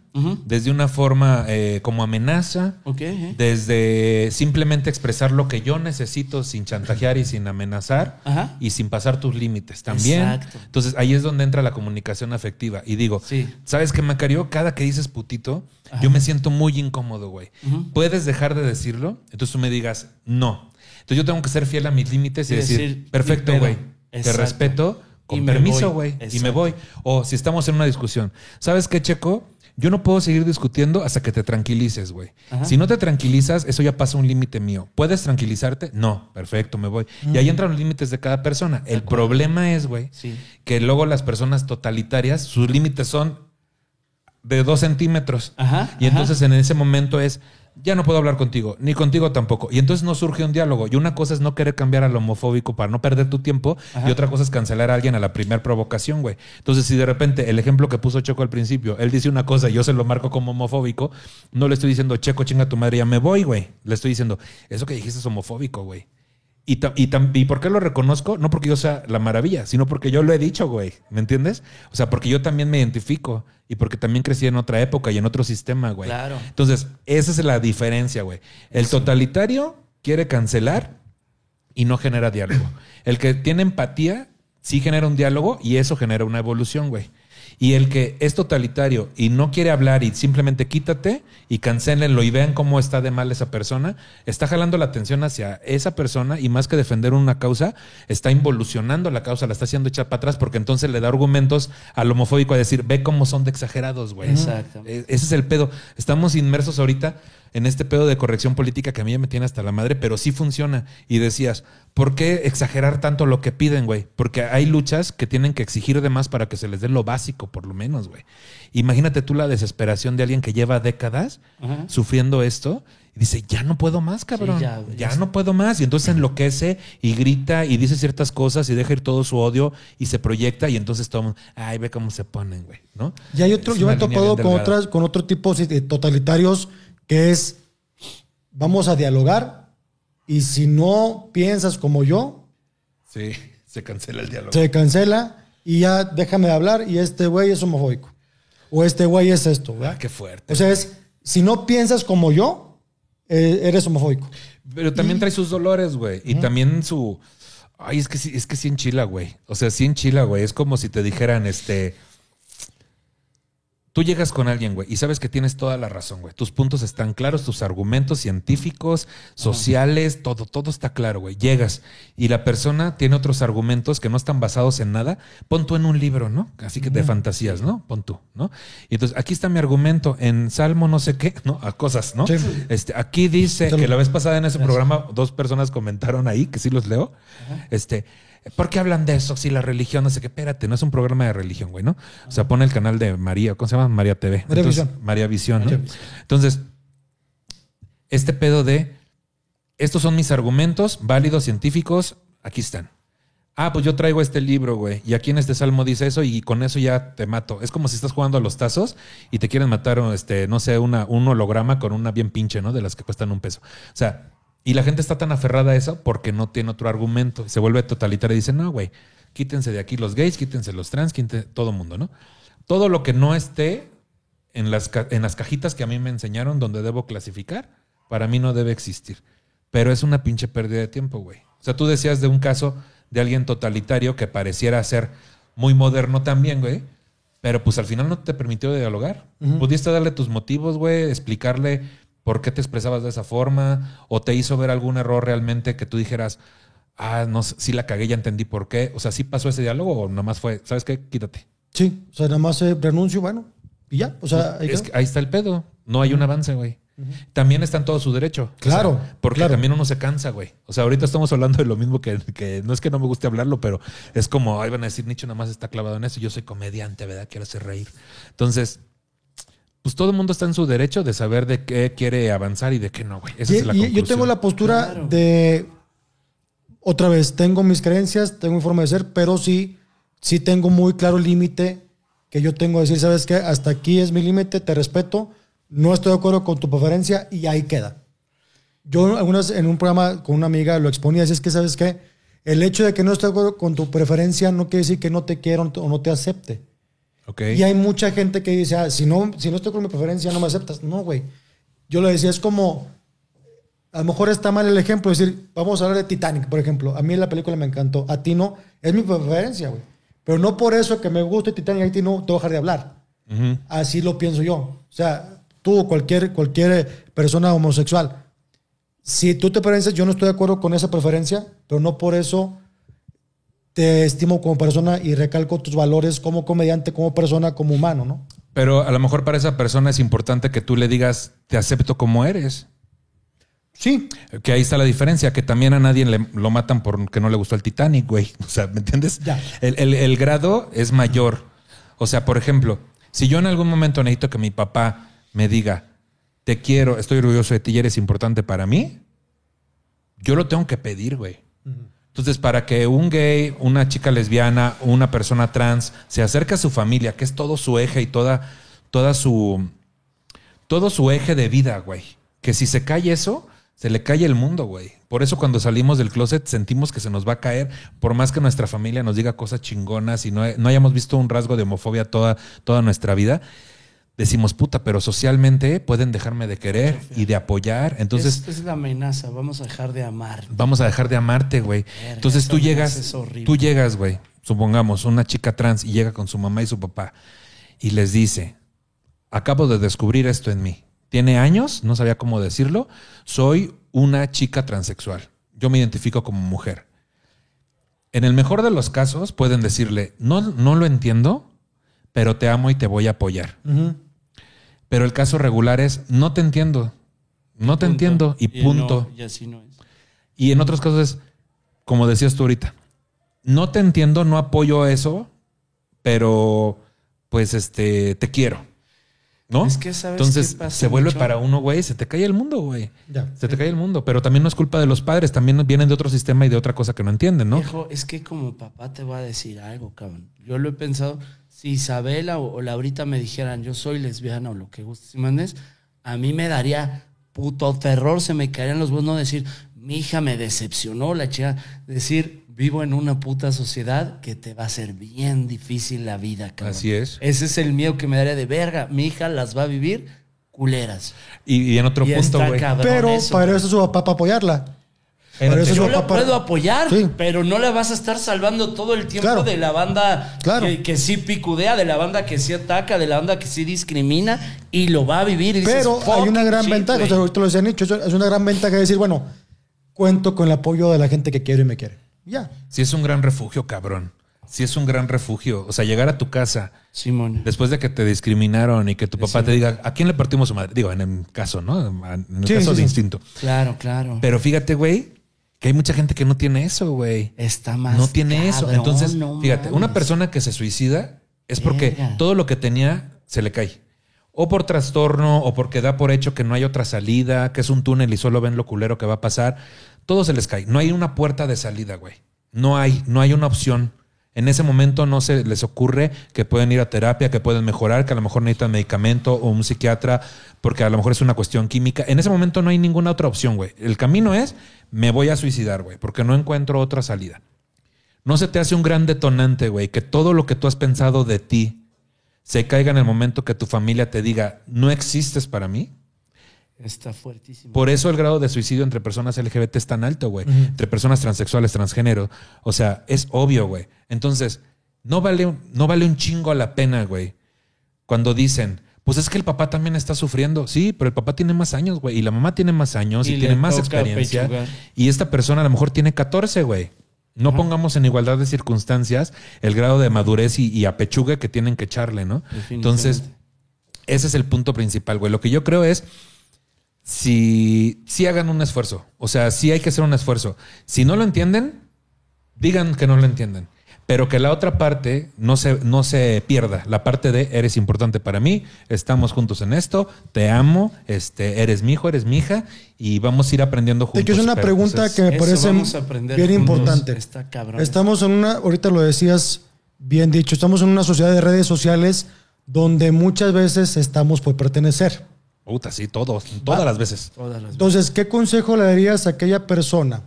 Speaker 1: desde una forma eh, como amenaza,
Speaker 3: eh.
Speaker 1: desde simplemente expresar lo que yo necesito sin chantajear y sin amenazar
Speaker 3: Ajá.
Speaker 1: y sin pasar tus límites también.
Speaker 3: Exacto.
Speaker 1: Entonces ahí es donde entra la comunicación afectiva. Y digo,
Speaker 3: Sí.
Speaker 1: ¿sabes qué, Macario? Cada que dices putito, yo me siento muy incómodo, güey. ¿Puedes dejar de decirlo? Entonces tú me digas, no. Entonces yo tengo que ser fiel a mis límites y,
Speaker 3: Y
Speaker 1: decir,
Speaker 3: decir,
Speaker 1: perfecto, güey. Te respeto, con permiso, güey. Y me voy. O si estamos en una discusión, ¿sabes qué, Checo? Yo no puedo seguir discutiendo hasta que te tranquilices, güey. Si no te tranquilizas, eso ya pasa un límite mío. ¿Puedes tranquilizarte? No, perfecto, me voy. Y ahí entran los límites de cada persona. El problema es, güey,
Speaker 3: Sí.
Speaker 1: que luego las personas totalitarias, sus límites son de dos centímetros.
Speaker 3: Ajá,
Speaker 1: Y
Speaker 3: ajá.
Speaker 1: entonces en ese momento es, ya no puedo hablar contigo, ni contigo tampoco. Y entonces no surge un diálogo. Y una cosa es no querer cambiar al homofóbico para no perder tu tiempo,
Speaker 3: Ajá.
Speaker 1: y otra cosa es cancelar a alguien a la primera provocación, güey. Entonces, si de repente el ejemplo que puso Checo al principio, él dice una cosa y yo se lo marco como homofóbico, no le estoy diciendo, Checo, chinga tu madre, ya me voy, güey. Le estoy diciendo, eso que dijiste es homofóbico, güey. Y, y, ¿Y por qué lo reconozco? No porque yo sea la maravilla, sino porque yo lo he dicho, güey. ¿Me entiendes? O sea, porque yo también me identifico y porque también crecí en otra época y en otro sistema, güey.
Speaker 3: Claro.
Speaker 1: Entonces, esa es la diferencia, güey. El totalitario quiere cancelar y no genera diálogo. El que tiene empatía sí genera un diálogo y eso genera una evolución, güey. Y el que es totalitario y no quiere hablar y simplemente quítate y cancelenlo y vean cómo está de mal esa persona, está jalando la atención hacia esa persona y más que defender una causa, está involucionando la causa, la está haciendo echar para atrás porque entonces le da argumentos al homofóbico a decir, ve cómo son de exagerados, güey.
Speaker 3: Exactamente.
Speaker 1: E- Ese es el pedo. Estamos inmersos ahorita en este pedo de corrección política que a mí ya me tiene hasta la madre, pero sí funciona. Y decías, ¿por qué exagerar tanto lo que piden, güey? Porque hay luchas que tienen que exigir de más para que se les dé lo básico, por lo menos, güey. Imagínate tú la desesperación de alguien que lleva décadas
Speaker 3: Ajá.
Speaker 1: sufriendo esto y dice, ya no puedo más, cabrón.
Speaker 3: Sí,
Speaker 1: ya,
Speaker 3: ya, güey, ya
Speaker 1: no puedo más. Y entonces enloquece y grita y dice ciertas cosas y deja ir todo su odio y se proyecta y entonces todo, el mundo, ay, ve cómo se ponen, güey, ¿no?
Speaker 2: Y hay otro,
Speaker 1: Es
Speaker 2: yo me he topado con otras, con otro tipo de totalitarios que es vamos a dialogar y si no piensas como yo,
Speaker 1: Sí, se cancela el diálogo.
Speaker 2: se cancela y ya déjame de hablar y este güey es homofóbico. O este güey es esto, ¿verdad?
Speaker 1: Ah, qué fuerte.
Speaker 2: O sea, es, si no piensas como yo, eh, eres homofóbico.
Speaker 1: Pero también trae sus dolores, güey. Y también su. Ay, es que sí, es que sí enchila, güey. O sea, sí enchila, güey. Es como si te dijeran, este. Tú llegas con alguien, güey, y sabes que tienes toda la razón, güey. Tus puntos están claros, tus argumentos científicos, sociales, todo, todo está claro, güey. Llegas y la persona tiene otros argumentos que no están basados en nada. Pon tú en un libro, ¿no? Así que de fantasías, ¿no? Pon tú, ¿no? Y entonces, aquí está mi argumento en Salmo no sé qué, ¿no? A cosas, ¿no?
Speaker 2: Sí.
Speaker 1: Este, aquí dice que la vez pasada en ese programa dos personas comentaron ahí, que sí los leo, este, ¿por qué hablan de eso? Si la religión, no sé qué, espérate, no es un programa de religión, güey, ¿no? O sea, pone el canal de María, ¿cómo se llama? María TV.
Speaker 2: María
Speaker 1: Entonces,
Speaker 2: Visión.
Speaker 1: María Visión, ¿no?
Speaker 2: María Visión.
Speaker 1: Entonces, este pedo de, estos son mis argumentos válidos científicos, aquí están. Ah, pues yo traigo este libro, güey. Y aquí en este salmo dice eso y con eso ya te mato. Es como si estás jugando a los tazos y te quieren matar, este, no sé, una, un holograma con una bien pinche, ¿no? De las que cuestan un peso. O sea, y la gente está tan aferrada a eso porque no tiene otro argumento. Se vuelve totalitaria y dice, no, güey, quítense de aquí los gays, quítense los trans, quítense todo mundo, ¿no? Todo lo que no esté en las, en las cajitas que a mí me enseñaron donde debo clasificar, para mí no debe existir. Pero es una pinche pérdida de tiempo, güey. O sea, tú decías de un caso de alguien totalitario que pareciera ser muy moderno también, güey. Pero pues al final no te permitió dialogar. Pudiste darle tus motivos, güey, explicarle por qué te expresabas de esa forma, o te hizo ver algún error realmente que tú dijeras, ah, no, sé, sí la cagué, ya entendí por qué. O sea, ¿sí pasó ese diálogo o nomás fue, ¿sabes qué? Quítate.
Speaker 2: Sí, o sea, nada más eh, renuncio, bueno, y ya. O sea, ahí
Speaker 1: Es que ahí está el pedo. No hay un avance, güey. También está en todo su derecho. O sea,
Speaker 2: Claro,
Speaker 1: porque
Speaker 2: claro.
Speaker 1: también uno se cansa, güey. O sea, ahorita estamos hablando de lo mismo que, que no es que no me guste hablarlo, pero es como, ahí van a decir, Nicho nada más está clavado en eso. Yo soy comediante, ¿verdad? Quiero hacer reír. Entonces, pues todo el mundo está en su derecho de saber de qué quiere avanzar y de qué no, güey. Esa
Speaker 2: Y-
Speaker 1: es la
Speaker 2: y yo tengo la postura
Speaker 3: Claro.
Speaker 2: de, otra vez, tengo mis creencias, tengo mi forma de ser, pero sí, sí tengo muy claro el límite que yo tengo de decir, ¿sabes qué? Hasta aquí es mi límite, te respeto, no estoy de acuerdo con tu preferencia y ahí queda. Yo algunas en un programa con una amiga lo exponía, así es que, ¿sabes qué? El hecho de que no esté de acuerdo con tu preferencia no quiere decir que no te quiero o no te acepte.
Speaker 1: Ok.
Speaker 2: Y hay mucha gente que dice, ah, si no, si no estoy con mi preferencia, no me aceptas. No, güey. Yo le decía, es como, a lo mejor está mal el ejemplo, es decir, vamos a hablar de Titanic, por ejemplo. A mí la película me encantó, a ti no, es mi preferencia, güey. Pero no por eso que me guste Titanic, a ti no te voy a dejar de hablar.
Speaker 1: Ujú.
Speaker 2: Así lo pienso yo. O sea, tú o cualquier, cualquier persona homosexual, si tú te preferencias, yo no estoy de acuerdo con esa preferencia, pero no por eso te estimo como persona y recalco tus valores como comediante, como persona, como humano, ¿no?
Speaker 1: Pero a lo mejor para esa persona es importante que tú le digas, te acepto como eres.
Speaker 2: Sí,
Speaker 1: Que ahí está la diferencia, que también a nadie le, lo matan porque no le gustó el Titanic, güey. O sea, ¿me entiendes?
Speaker 2: Ya.
Speaker 1: El, el- el grado es mayor. O sea, por ejemplo, si yo en algún momento necesito que mi papá me diga, te quiero, estoy orgulloso de ti y eres importante para mí, yo lo tengo que pedir, güey. Entonces, para que un gay, una chica lesbiana, una persona trans se acerque a su familia, que es todo su eje y toda, toda su, todo su eje de vida, güey. Que si se cae eso, se le cae el mundo, güey. Por eso cuando salimos del closet sentimos que se nos va a caer, por más que nuestra familia nos diga cosas chingonas y no, no hayamos visto un rasgo de homofobia toda, toda nuestra vida. Decimos, puta, pero socialmente pueden dejarme de querer y de apoyar. Entonces,
Speaker 3: es, es la amenaza, vamos a dejar de amar.
Speaker 1: vamos a dejar de amarte, güey. Entonces tú llegas,
Speaker 3: frase es horrible.
Speaker 1: tú llegas, güey, supongamos, una chica trans y llega con su mamá y su papá y les dice, acabo de descubrir esto en mí. Tiene años, no sabía cómo decirlo, soy una chica transexual. Yo me identifico como mujer. En el mejor de los casos pueden decirle, no, no lo entiendo, pero te amo y te voy a apoyar. Pero el caso regular es, no te entiendo, no te
Speaker 3: Punto.
Speaker 1: entiendo y punto.
Speaker 3: y así no es.
Speaker 1: Y en otros casos es, como decías tú ahorita, no te entiendo, no apoyo eso, pero pues este, te quiero. ¿No?
Speaker 3: Es que, ¿sabes
Speaker 1: Entonces
Speaker 3: qué pasa
Speaker 1: se vuelve
Speaker 3: mucho?
Speaker 1: para uno, güey, se te cae el mundo, güey.
Speaker 2: Ya.
Speaker 1: Se te cae el mundo. Pero también no es culpa de los padres, también vienen de otro sistema y de otra cosa que no entienden, ¿no?
Speaker 3: Viejo, es que como papá te voy a decir algo, cabrón. Yo lo he pensado, si Isabela o, o Laurita me dijeran yo soy lesbiana o lo que guste, ¿sí me entiendes? A mí me daría puto terror, se me caerían los huevos, no decir, mi hija me decepcionó, la chica, decir, vivo en una puta sociedad que te va a hacer bien difícil la vida, cabrón.
Speaker 1: Así es.
Speaker 3: Ese es el miedo que me daría de verga. Mi hija las va a vivir culeras.
Speaker 1: Y, y en otro
Speaker 3: Y
Speaker 1: punto, güey.
Speaker 2: Pero
Speaker 3: eso,
Speaker 2: para eso es su papá para apoyarla. Eso es
Speaker 3: Yo la
Speaker 2: papá.
Speaker 3: puedo apoyar,
Speaker 2: Sí.
Speaker 3: pero no la vas a estar salvando todo el tiempo
Speaker 2: Claro.
Speaker 3: de la banda
Speaker 2: Claro.
Speaker 3: que, que sí picudea, de la banda que sí ataca, de la banda que sí discrimina y lo va a vivir. y dices,
Speaker 2: Pero hay una
Speaker 3: "Fucking
Speaker 2: gran
Speaker 3: shit,
Speaker 2: ventaja, o
Speaker 3: güey".
Speaker 2: sea, ahorita lo decían dicho, es una gran ventaja decir, bueno, cuento con el apoyo de la gente que quiero y me quiere. Ya.
Speaker 1: Sí es un gran refugio, cabrón. Sí es un gran refugio. O sea, llegar a tu casa
Speaker 3: Simón.
Speaker 1: después de que te discriminaron y que tu papá te diga, ¿a quién le partimos su madre? Digo, en el caso, ¿no? En el
Speaker 2: Sí,
Speaker 1: caso
Speaker 2: sí,
Speaker 1: de
Speaker 2: sí.
Speaker 1: instinto.
Speaker 3: Claro, claro.
Speaker 1: Pero fíjate, güey, que hay mucha gente que no tiene eso, güey.
Speaker 3: Está más.
Speaker 1: No tiene eso. Entonces,
Speaker 3: no
Speaker 1: fíjate, una persona que se suicida es porque
Speaker 3: Verga.
Speaker 1: todo lo que tenía se le cae. O por trastorno, o porque da por hecho que no hay otra salida, que es un túnel y solo ven lo culero que va a pasar. Todo se les cae. No hay una puerta de salida, güey. No hay, no hay una opción. En ese momento no se les ocurre que pueden ir a terapia, que pueden mejorar, que a lo mejor necesitan medicamento o un psiquiatra, porque a lo mejor es una cuestión química. En ese momento no hay ninguna otra opción, güey. El camino es, me voy a suicidar, güey, porque no encuentro otra salida. ¿No se te hace un gran detonante, güey, que todo lo que tú has pensado de ti se caiga en el momento que tu familia te diga, no existes para mí?
Speaker 3: Está fuertísimo.
Speaker 1: Por eso el grado de suicidio entre personas LGBT es tan alto, güey. Entre personas transexuales, transgénero. O sea, es obvio, güey. Entonces, no vale, no vale un chingo la pena, güey. cuando dicen, pues es que el papá también está sufriendo. Sí, pero el papá tiene más años, güey. Y la mamá tiene más años y,
Speaker 3: Y
Speaker 1: tiene más experiencia.
Speaker 3: pechugar.
Speaker 1: Y esta persona a lo mejor tiene 14, güey. No pongamos en igualdad de circunstancias el grado de madurez y, y apechugue que tienen que echarle, ¿no? Entonces, ese es el punto principal, güey. Lo que yo creo es si, si hagan un esfuerzo. O sea, sí hay que hacer un esfuerzo. Si no lo entienden, digan que no lo entienden. Pero que la otra parte no se, no se pierda. La parte de eres importante para mí, estamos juntos en esto, te amo, este, eres mi hijo, eres mi hija, y vamos a ir aprendiendo juntos.
Speaker 2: quiero hacer una
Speaker 1: Pero,
Speaker 2: pregunta
Speaker 1: pues, es-
Speaker 2: que me parece
Speaker 3: vamos a aprender
Speaker 2: bien importante.
Speaker 3: Está cabrón.
Speaker 2: Estamos en una, ahorita lo decías bien dicho, estamos en una sociedad de redes sociales donde muchas veces estamos por pertenecer.
Speaker 1: Puta, sí, todos, todas las veces.
Speaker 3: Todas las
Speaker 2: Entonces, ¿qué consejo le darías a aquella persona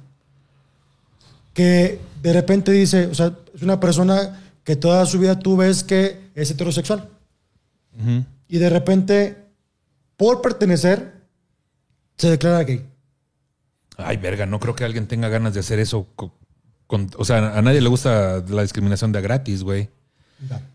Speaker 2: que de repente dice, o sea, es una persona que toda su vida tú ves que es heterosexual y de repente, por pertenecer, se declara gay?
Speaker 1: Ay, verga, no creo que alguien tenga ganas de hacer eso. co- con- o sea, a nadie le gusta la discriminación de gratis, güey.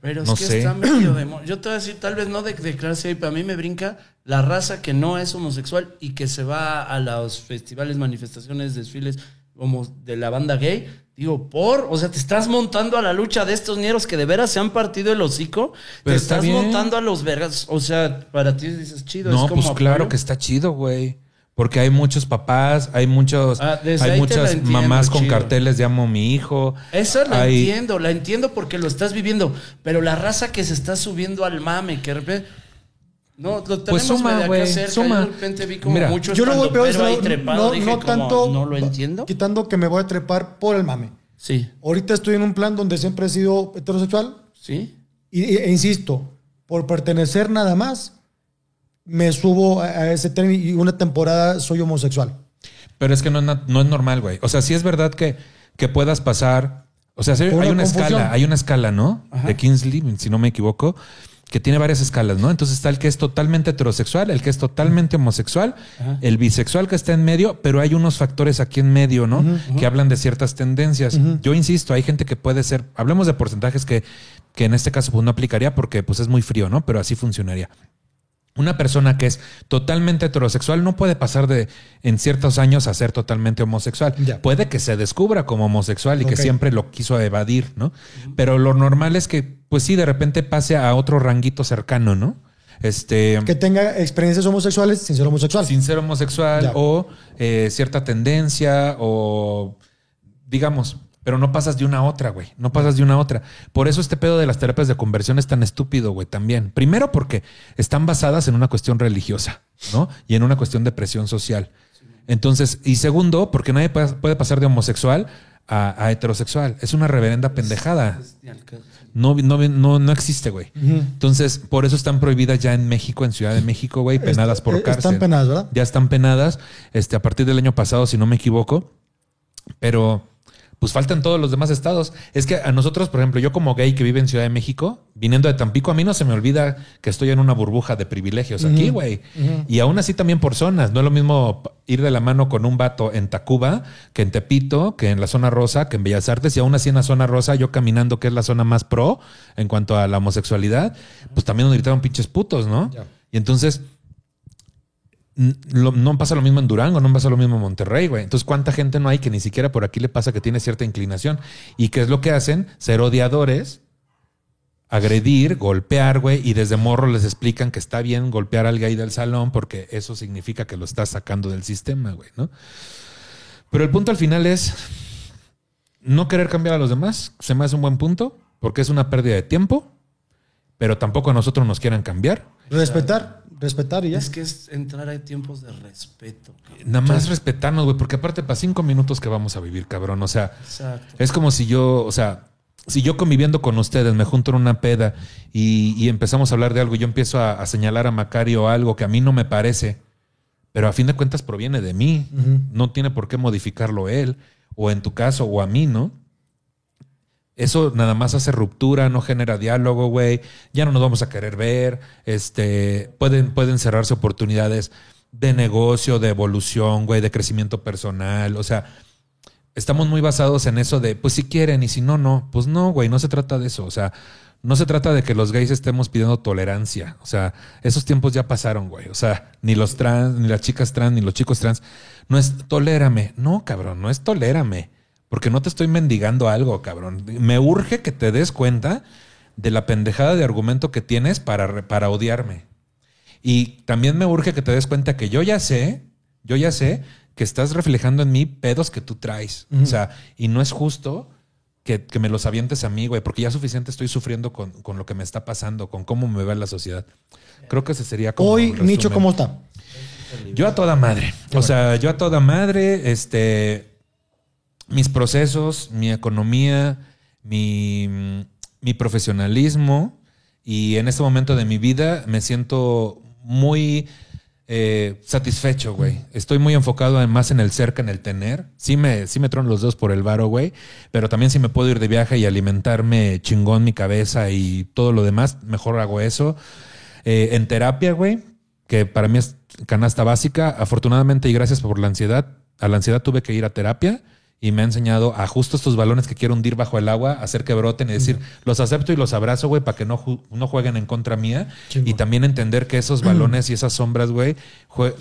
Speaker 3: Pero es
Speaker 1: No
Speaker 3: que
Speaker 1: sé.
Speaker 3: está medio de... Yo te voy a decir, tal vez no de declararse ahí, pero a mí me brinca la raza que no es homosexual y que se va a los festivales, manifestaciones, desfiles como de la banda gay. Digo, por, o sea, te estás montando a la lucha de estos ñeros que de veras se han partido el hocico.
Speaker 1: Pero
Speaker 3: te
Speaker 1: está
Speaker 3: estás
Speaker 1: bien.
Speaker 3: montando a los vergas. O sea, para ti dices chido.
Speaker 1: No,
Speaker 3: es como
Speaker 1: pues claro que está chido, güey. Porque hay muchos papás, hay muchos,
Speaker 3: Ah,
Speaker 1: hay muchas
Speaker 3: entiendo,
Speaker 1: mamás con
Speaker 3: chido.
Speaker 1: carteles de amo a mi hijo.
Speaker 3: Esa la
Speaker 1: Hay-
Speaker 3: entiendo, la entiendo porque lo estás viviendo. Pero la raza que se está subiendo al mame, que de repente. No, lo tenemos
Speaker 1: Pues suma, güey, suma.
Speaker 3: yo de repente vi como
Speaker 1: Mira,
Speaker 3: mucho
Speaker 2: Yo lo voy peor, no,
Speaker 3: trepado,
Speaker 2: no,
Speaker 3: dije
Speaker 2: no
Speaker 3: como,
Speaker 2: tanto,
Speaker 3: no lo entiendo.
Speaker 2: quitando que me voy a trepar por el mame.
Speaker 3: Sí,
Speaker 2: Ahorita estoy en un plan donde siempre he sido heterosexual
Speaker 3: sí.
Speaker 2: y, e insisto, por pertenecer nada más, me subo a, ese tren y una temporada soy homosexual.
Speaker 1: Pero es que no, es na- no es normal, güey. O sea, sí es verdad que, que puedas pasar. O sea, sí hay
Speaker 2: una confusión.
Speaker 1: escala, hay una escala, ¿no?
Speaker 3: Ajá.
Speaker 1: De Kingsley, si no me equivoco, que tiene varias escalas, ¿no? Entonces está el que es totalmente heterosexual, el que es totalmente homosexual,
Speaker 3: Ajá.
Speaker 1: el bisexual que está en medio, pero hay unos factores aquí en medio, ¿no? Que hablan de ciertas tendencias. Yo insisto, hay gente que puede ser, hablemos de porcentajes que, que en este caso pues, no aplicaría porque pues es muy frío, ¿no? Pero así funcionaría. Una persona que es totalmente heterosexual no puede pasar de en ciertos años a ser totalmente homosexual.
Speaker 2: Ya.
Speaker 1: Puede que se descubra como homosexual y que siempre lo quiso evadir, ¿no? Pero lo normal es que, pues sí, de repente pase a otro ranguito cercano, ¿no? Este.
Speaker 2: Que tenga experiencias homosexuales sin ser homosexual.
Speaker 1: sin ser homosexual
Speaker 2: Ya.
Speaker 1: o eh, cierta tendencia o digamos, pero no pasas de una a otra, güey. No pasas de una a otra. Por eso este pedo de las terapias de conversión es tan estúpido, güey, también. Primero porque están basadas en una cuestión religiosa, ¿no? Y en una cuestión de presión social. Entonces, y segundo, porque nadie puede pasar de homosexual a, a heterosexual. Es una reverenda pendejada. No, no, no, no existe, güey. Entonces, por eso están prohibidas ya en México, en Ciudad de México, güey, penadas por
Speaker 2: Eh, Están
Speaker 1: cárcel.
Speaker 2: penadas, ¿verdad?
Speaker 1: Ya están penadas este, a partir del año pasado, si no me equivoco. Pero pues faltan todos los demás estados. Es que a nosotros, por ejemplo, yo como gay que vive en Ciudad de México, viniendo de Tampico, a mí no se me olvida que estoy en una burbuja de privilegios aquí, güey. Y aún así también por zonas. No es lo mismo ir de la mano con un vato en Tacuba, que en Tepito, que en la zona rosa, que en Bellas Artes. Y aún así en la zona rosa, yo caminando, que es la zona más pro en cuanto a la homosexualidad, pues también nos gritaron pinches putos, ¿no? Y entonces no pasa lo mismo en Durango, no pasa lo mismo en Monterrey, güey. Entonces, ¿cuánta gente no hay que ni siquiera por aquí le pasa que tiene cierta inclinación? ¿Y qué es lo que hacen? Ser odiadores, agredir, golpear, güey, y desde morro les explican que está bien golpear al gay del salón porque eso significa que lo estás sacando del sistema, güey, ¿no? Pero el punto al final es no querer cambiar a los demás. Se me hace un buen punto porque es una pérdida de tiempo, pero tampoco a nosotros nos quieran cambiar.
Speaker 2: Respetar, respetar y ya.
Speaker 3: Es que es entrar a tiempos de respeto. cabrón.
Speaker 1: Nada más respetarnos, güey, porque aparte para cinco minutos que vamos a vivir, cabrón. O sea,
Speaker 3: Exacto.
Speaker 1: es como si yo, o sea, si yo conviviendo con ustedes me junto en una peda y, y empezamos a hablar de algo y yo empiezo a, a señalar a Macario algo que a mí no me parece, pero a fin de cuentas proviene de mí, no tiene por qué modificarlo él, o en tu caso, o a mí, ¿no? Eso nada más hace ruptura, no genera diálogo, güey. Ya no nos vamos a querer ver. Este, pueden, pueden cerrarse oportunidades de negocio, de evolución, güey, de crecimiento personal. O sea, estamos muy basados en eso de, pues si quieren y si no, no. Pues no, güey, no se trata de eso. O sea, no se trata de que los gays estemos pidiendo tolerancia. O sea, esos tiempos ya pasaron, güey. O sea, ni los trans, ni las chicas trans, ni los chicos trans. No es tolérame. No, cabrón, no es tolérame. Porque no te estoy mendigando algo, cabrón. Me urge que te des cuenta de la pendejada de argumento que tienes para, para odiarme. Y también me urge que te des cuenta que yo ya sé, yo ya sé que estás reflejando en mí pedos que tú traes. O sea, y no es justo que, que me los avientes a mí, güey, porque ya suficiente estoy sufriendo con, con lo que me está pasando, con cómo me ve la sociedad. Creo que ese sería como.
Speaker 2: Hoy. Nicho, ¿cómo está?
Speaker 1: Yo a toda madre. O sea, yo a toda madre, este. Mis procesos, mi economía, mi, mi profesionalismo. Y en este momento de mi vida me siento muy eh, satisfecho, güey. Estoy muy enfocado en- más en el ser que en el tener. Sí me, sí me trono los dos por el varo, güey. Pero también si me puedo ir de viaje y alimentarme chingón mi cabeza y todo lo demás, mejor hago eso. Eh, en terapia, güey, que para mí es canasta básica. Afortunadamente y gracias por la ansiedad, a la ansiedad tuve que ir a terapia y me ha enseñado a justo estos balones que quiero hundir bajo el agua, hacer que broten y decir, los acepto y los abrazo, güey, para que no, ju- no jueguen en contra mía.
Speaker 2: Chingón.
Speaker 1: Y también entender que esos balones y esas sombras, güey,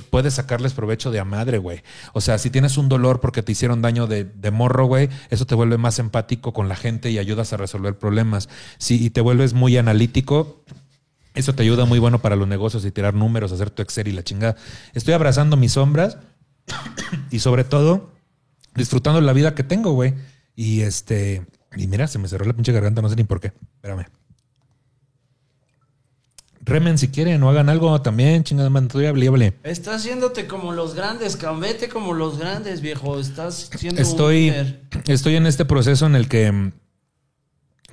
Speaker 1: puedes sacarles provecho de a madre, güey. O sea, si tienes un dolor porque te hicieron daño de, de morro, güey, eso te vuelve más empático con la gente y ayudas a resolver problemas. Si y te vuelves muy analítico, eso te ayuda muy bueno para los negocios y tirar números, hacer tu Excel y la chingada. Estoy abrazando mis sombras y sobre todo disfrutando la vida que tengo, güey. Y este, y mira, se me cerró la pinche garganta, no sé ni por qué. Espérame. Remen si quieren o hagan algo también, chingada man, hable.
Speaker 3: Estás haciéndote como los grandes, cambete como los grandes, viejo. Estás siendo un
Speaker 1: Estoy,
Speaker 3: líder.
Speaker 1: estoy en este proceso en el que mm,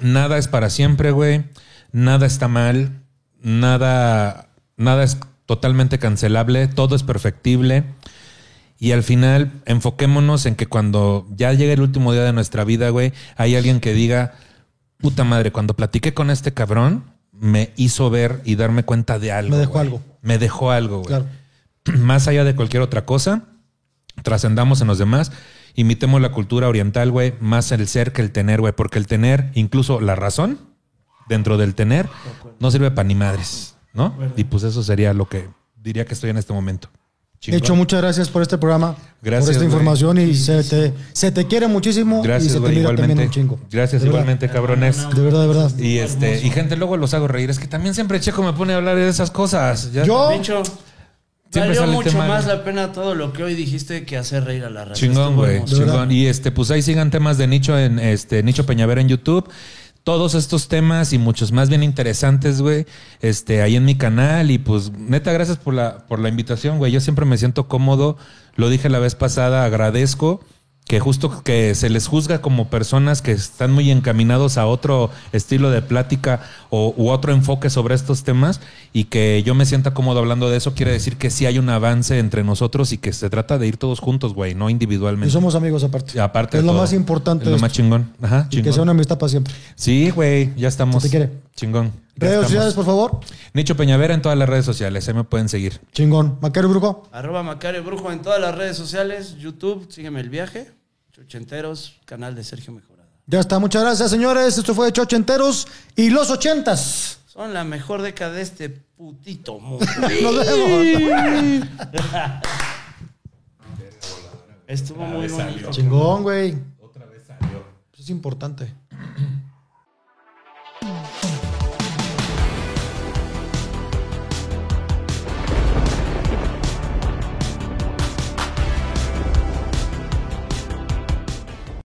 Speaker 1: nada es para siempre, güey. Nada está mal. Nada, nada es totalmente cancelable. Todo es perfectible. Y al final, enfoquémonos en que cuando ya llegue el último día de nuestra vida, güey, hay alguien que diga, puta madre, cuando platiqué con este cabrón, me hizo ver y darme cuenta de algo.
Speaker 2: Me dejó
Speaker 1: güey.
Speaker 2: algo.
Speaker 1: Me dejó algo, güey
Speaker 2: Claro.
Speaker 1: más allá de cualquier otra cosa, trascendamos en los demás, imitemos la cultura oriental, güey, más el ser que el tener, güey, porque el tener, incluso la razón, dentro del tener, no sirve para ni madres, ¿no? Y pues eso sería lo que diría que estoy en este momento.
Speaker 2: De hecho, muchas gracias por este programa,
Speaker 1: Gracias,
Speaker 2: por esta
Speaker 1: güey.
Speaker 2: información y se te, se te quiere muchísimo y
Speaker 1: Gracias,
Speaker 2: te
Speaker 1: güey,
Speaker 2: mira
Speaker 1: igualmente.
Speaker 2: un chingo.
Speaker 1: Gracias,
Speaker 2: De verdad.
Speaker 1: igualmente, cabrones.
Speaker 2: De verdad, de verdad.
Speaker 1: Y este, y gente, luego los hago reír. Es que también siempre Checo me pone a hablar de esas cosas. Ya-
Speaker 2: Yo-
Speaker 3: Dicho,
Speaker 1: Siempre
Speaker 3: valió mucho
Speaker 1: tema,
Speaker 3: más la pena todo lo que hoy dijiste que hacer reír a la raza.
Speaker 1: Chingón,
Speaker 3: Estuvo
Speaker 1: güey. Chingón. Y este, pues ahí sigan temas de nicho en este Nicho Peñavera en YouTube. Todos estos temas y muchos más bien interesantes, güey. Este, ahí en mi canal. Y pues, neta, gracias por la, por la invitación, güey. Yo siempre me siento cómodo. Lo dije la vez pasada, agradezco que justo que se les juzga como personas que están muy encaminados a otro estilo de plática o, u otro enfoque sobre estos temas y que yo me sienta cómodo hablando de eso, quiere decir que sí hay un avance entre nosotros y que se trata de ir todos juntos, güey, no individualmente.
Speaker 2: Y somos amigos aparte.
Speaker 1: Y aparte
Speaker 2: es
Speaker 1: de
Speaker 2: lo
Speaker 1: todo.
Speaker 2: más importante.
Speaker 1: Es lo más chingón. Ajá,
Speaker 2: Y que sea una amistad para siempre.
Speaker 1: Sí, güey, ya estamos.
Speaker 2: Se te quiere.
Speaker 1: Chingón.
Speaker 2: Redes
Speaker 1: estamos.
Speaker 2: sociales, por favor.
Speaker 1: Nicho Peñavera en todas las redes sociales, ahí me pueden seguir.
Speaker 2: Chingón. Macario Brujo.
Speaker 3: Arroba Macario Brujo en todas las redes sociales, YouTube, sígueme el viaje, Chochenteros, canal de Sergio Mejorada.
Speaker 2: Ya está, muchas gracias, señores. Esto fue Chochenteros y los ochentas.
Speaker 3: Son la mejor década de este putito mundo.
Speaker 2: Nos vemos.
Speaker 3: Estuvo muy bonito.
Speaker 2: Chingón, güey. Otra vez salió. Pues es importante.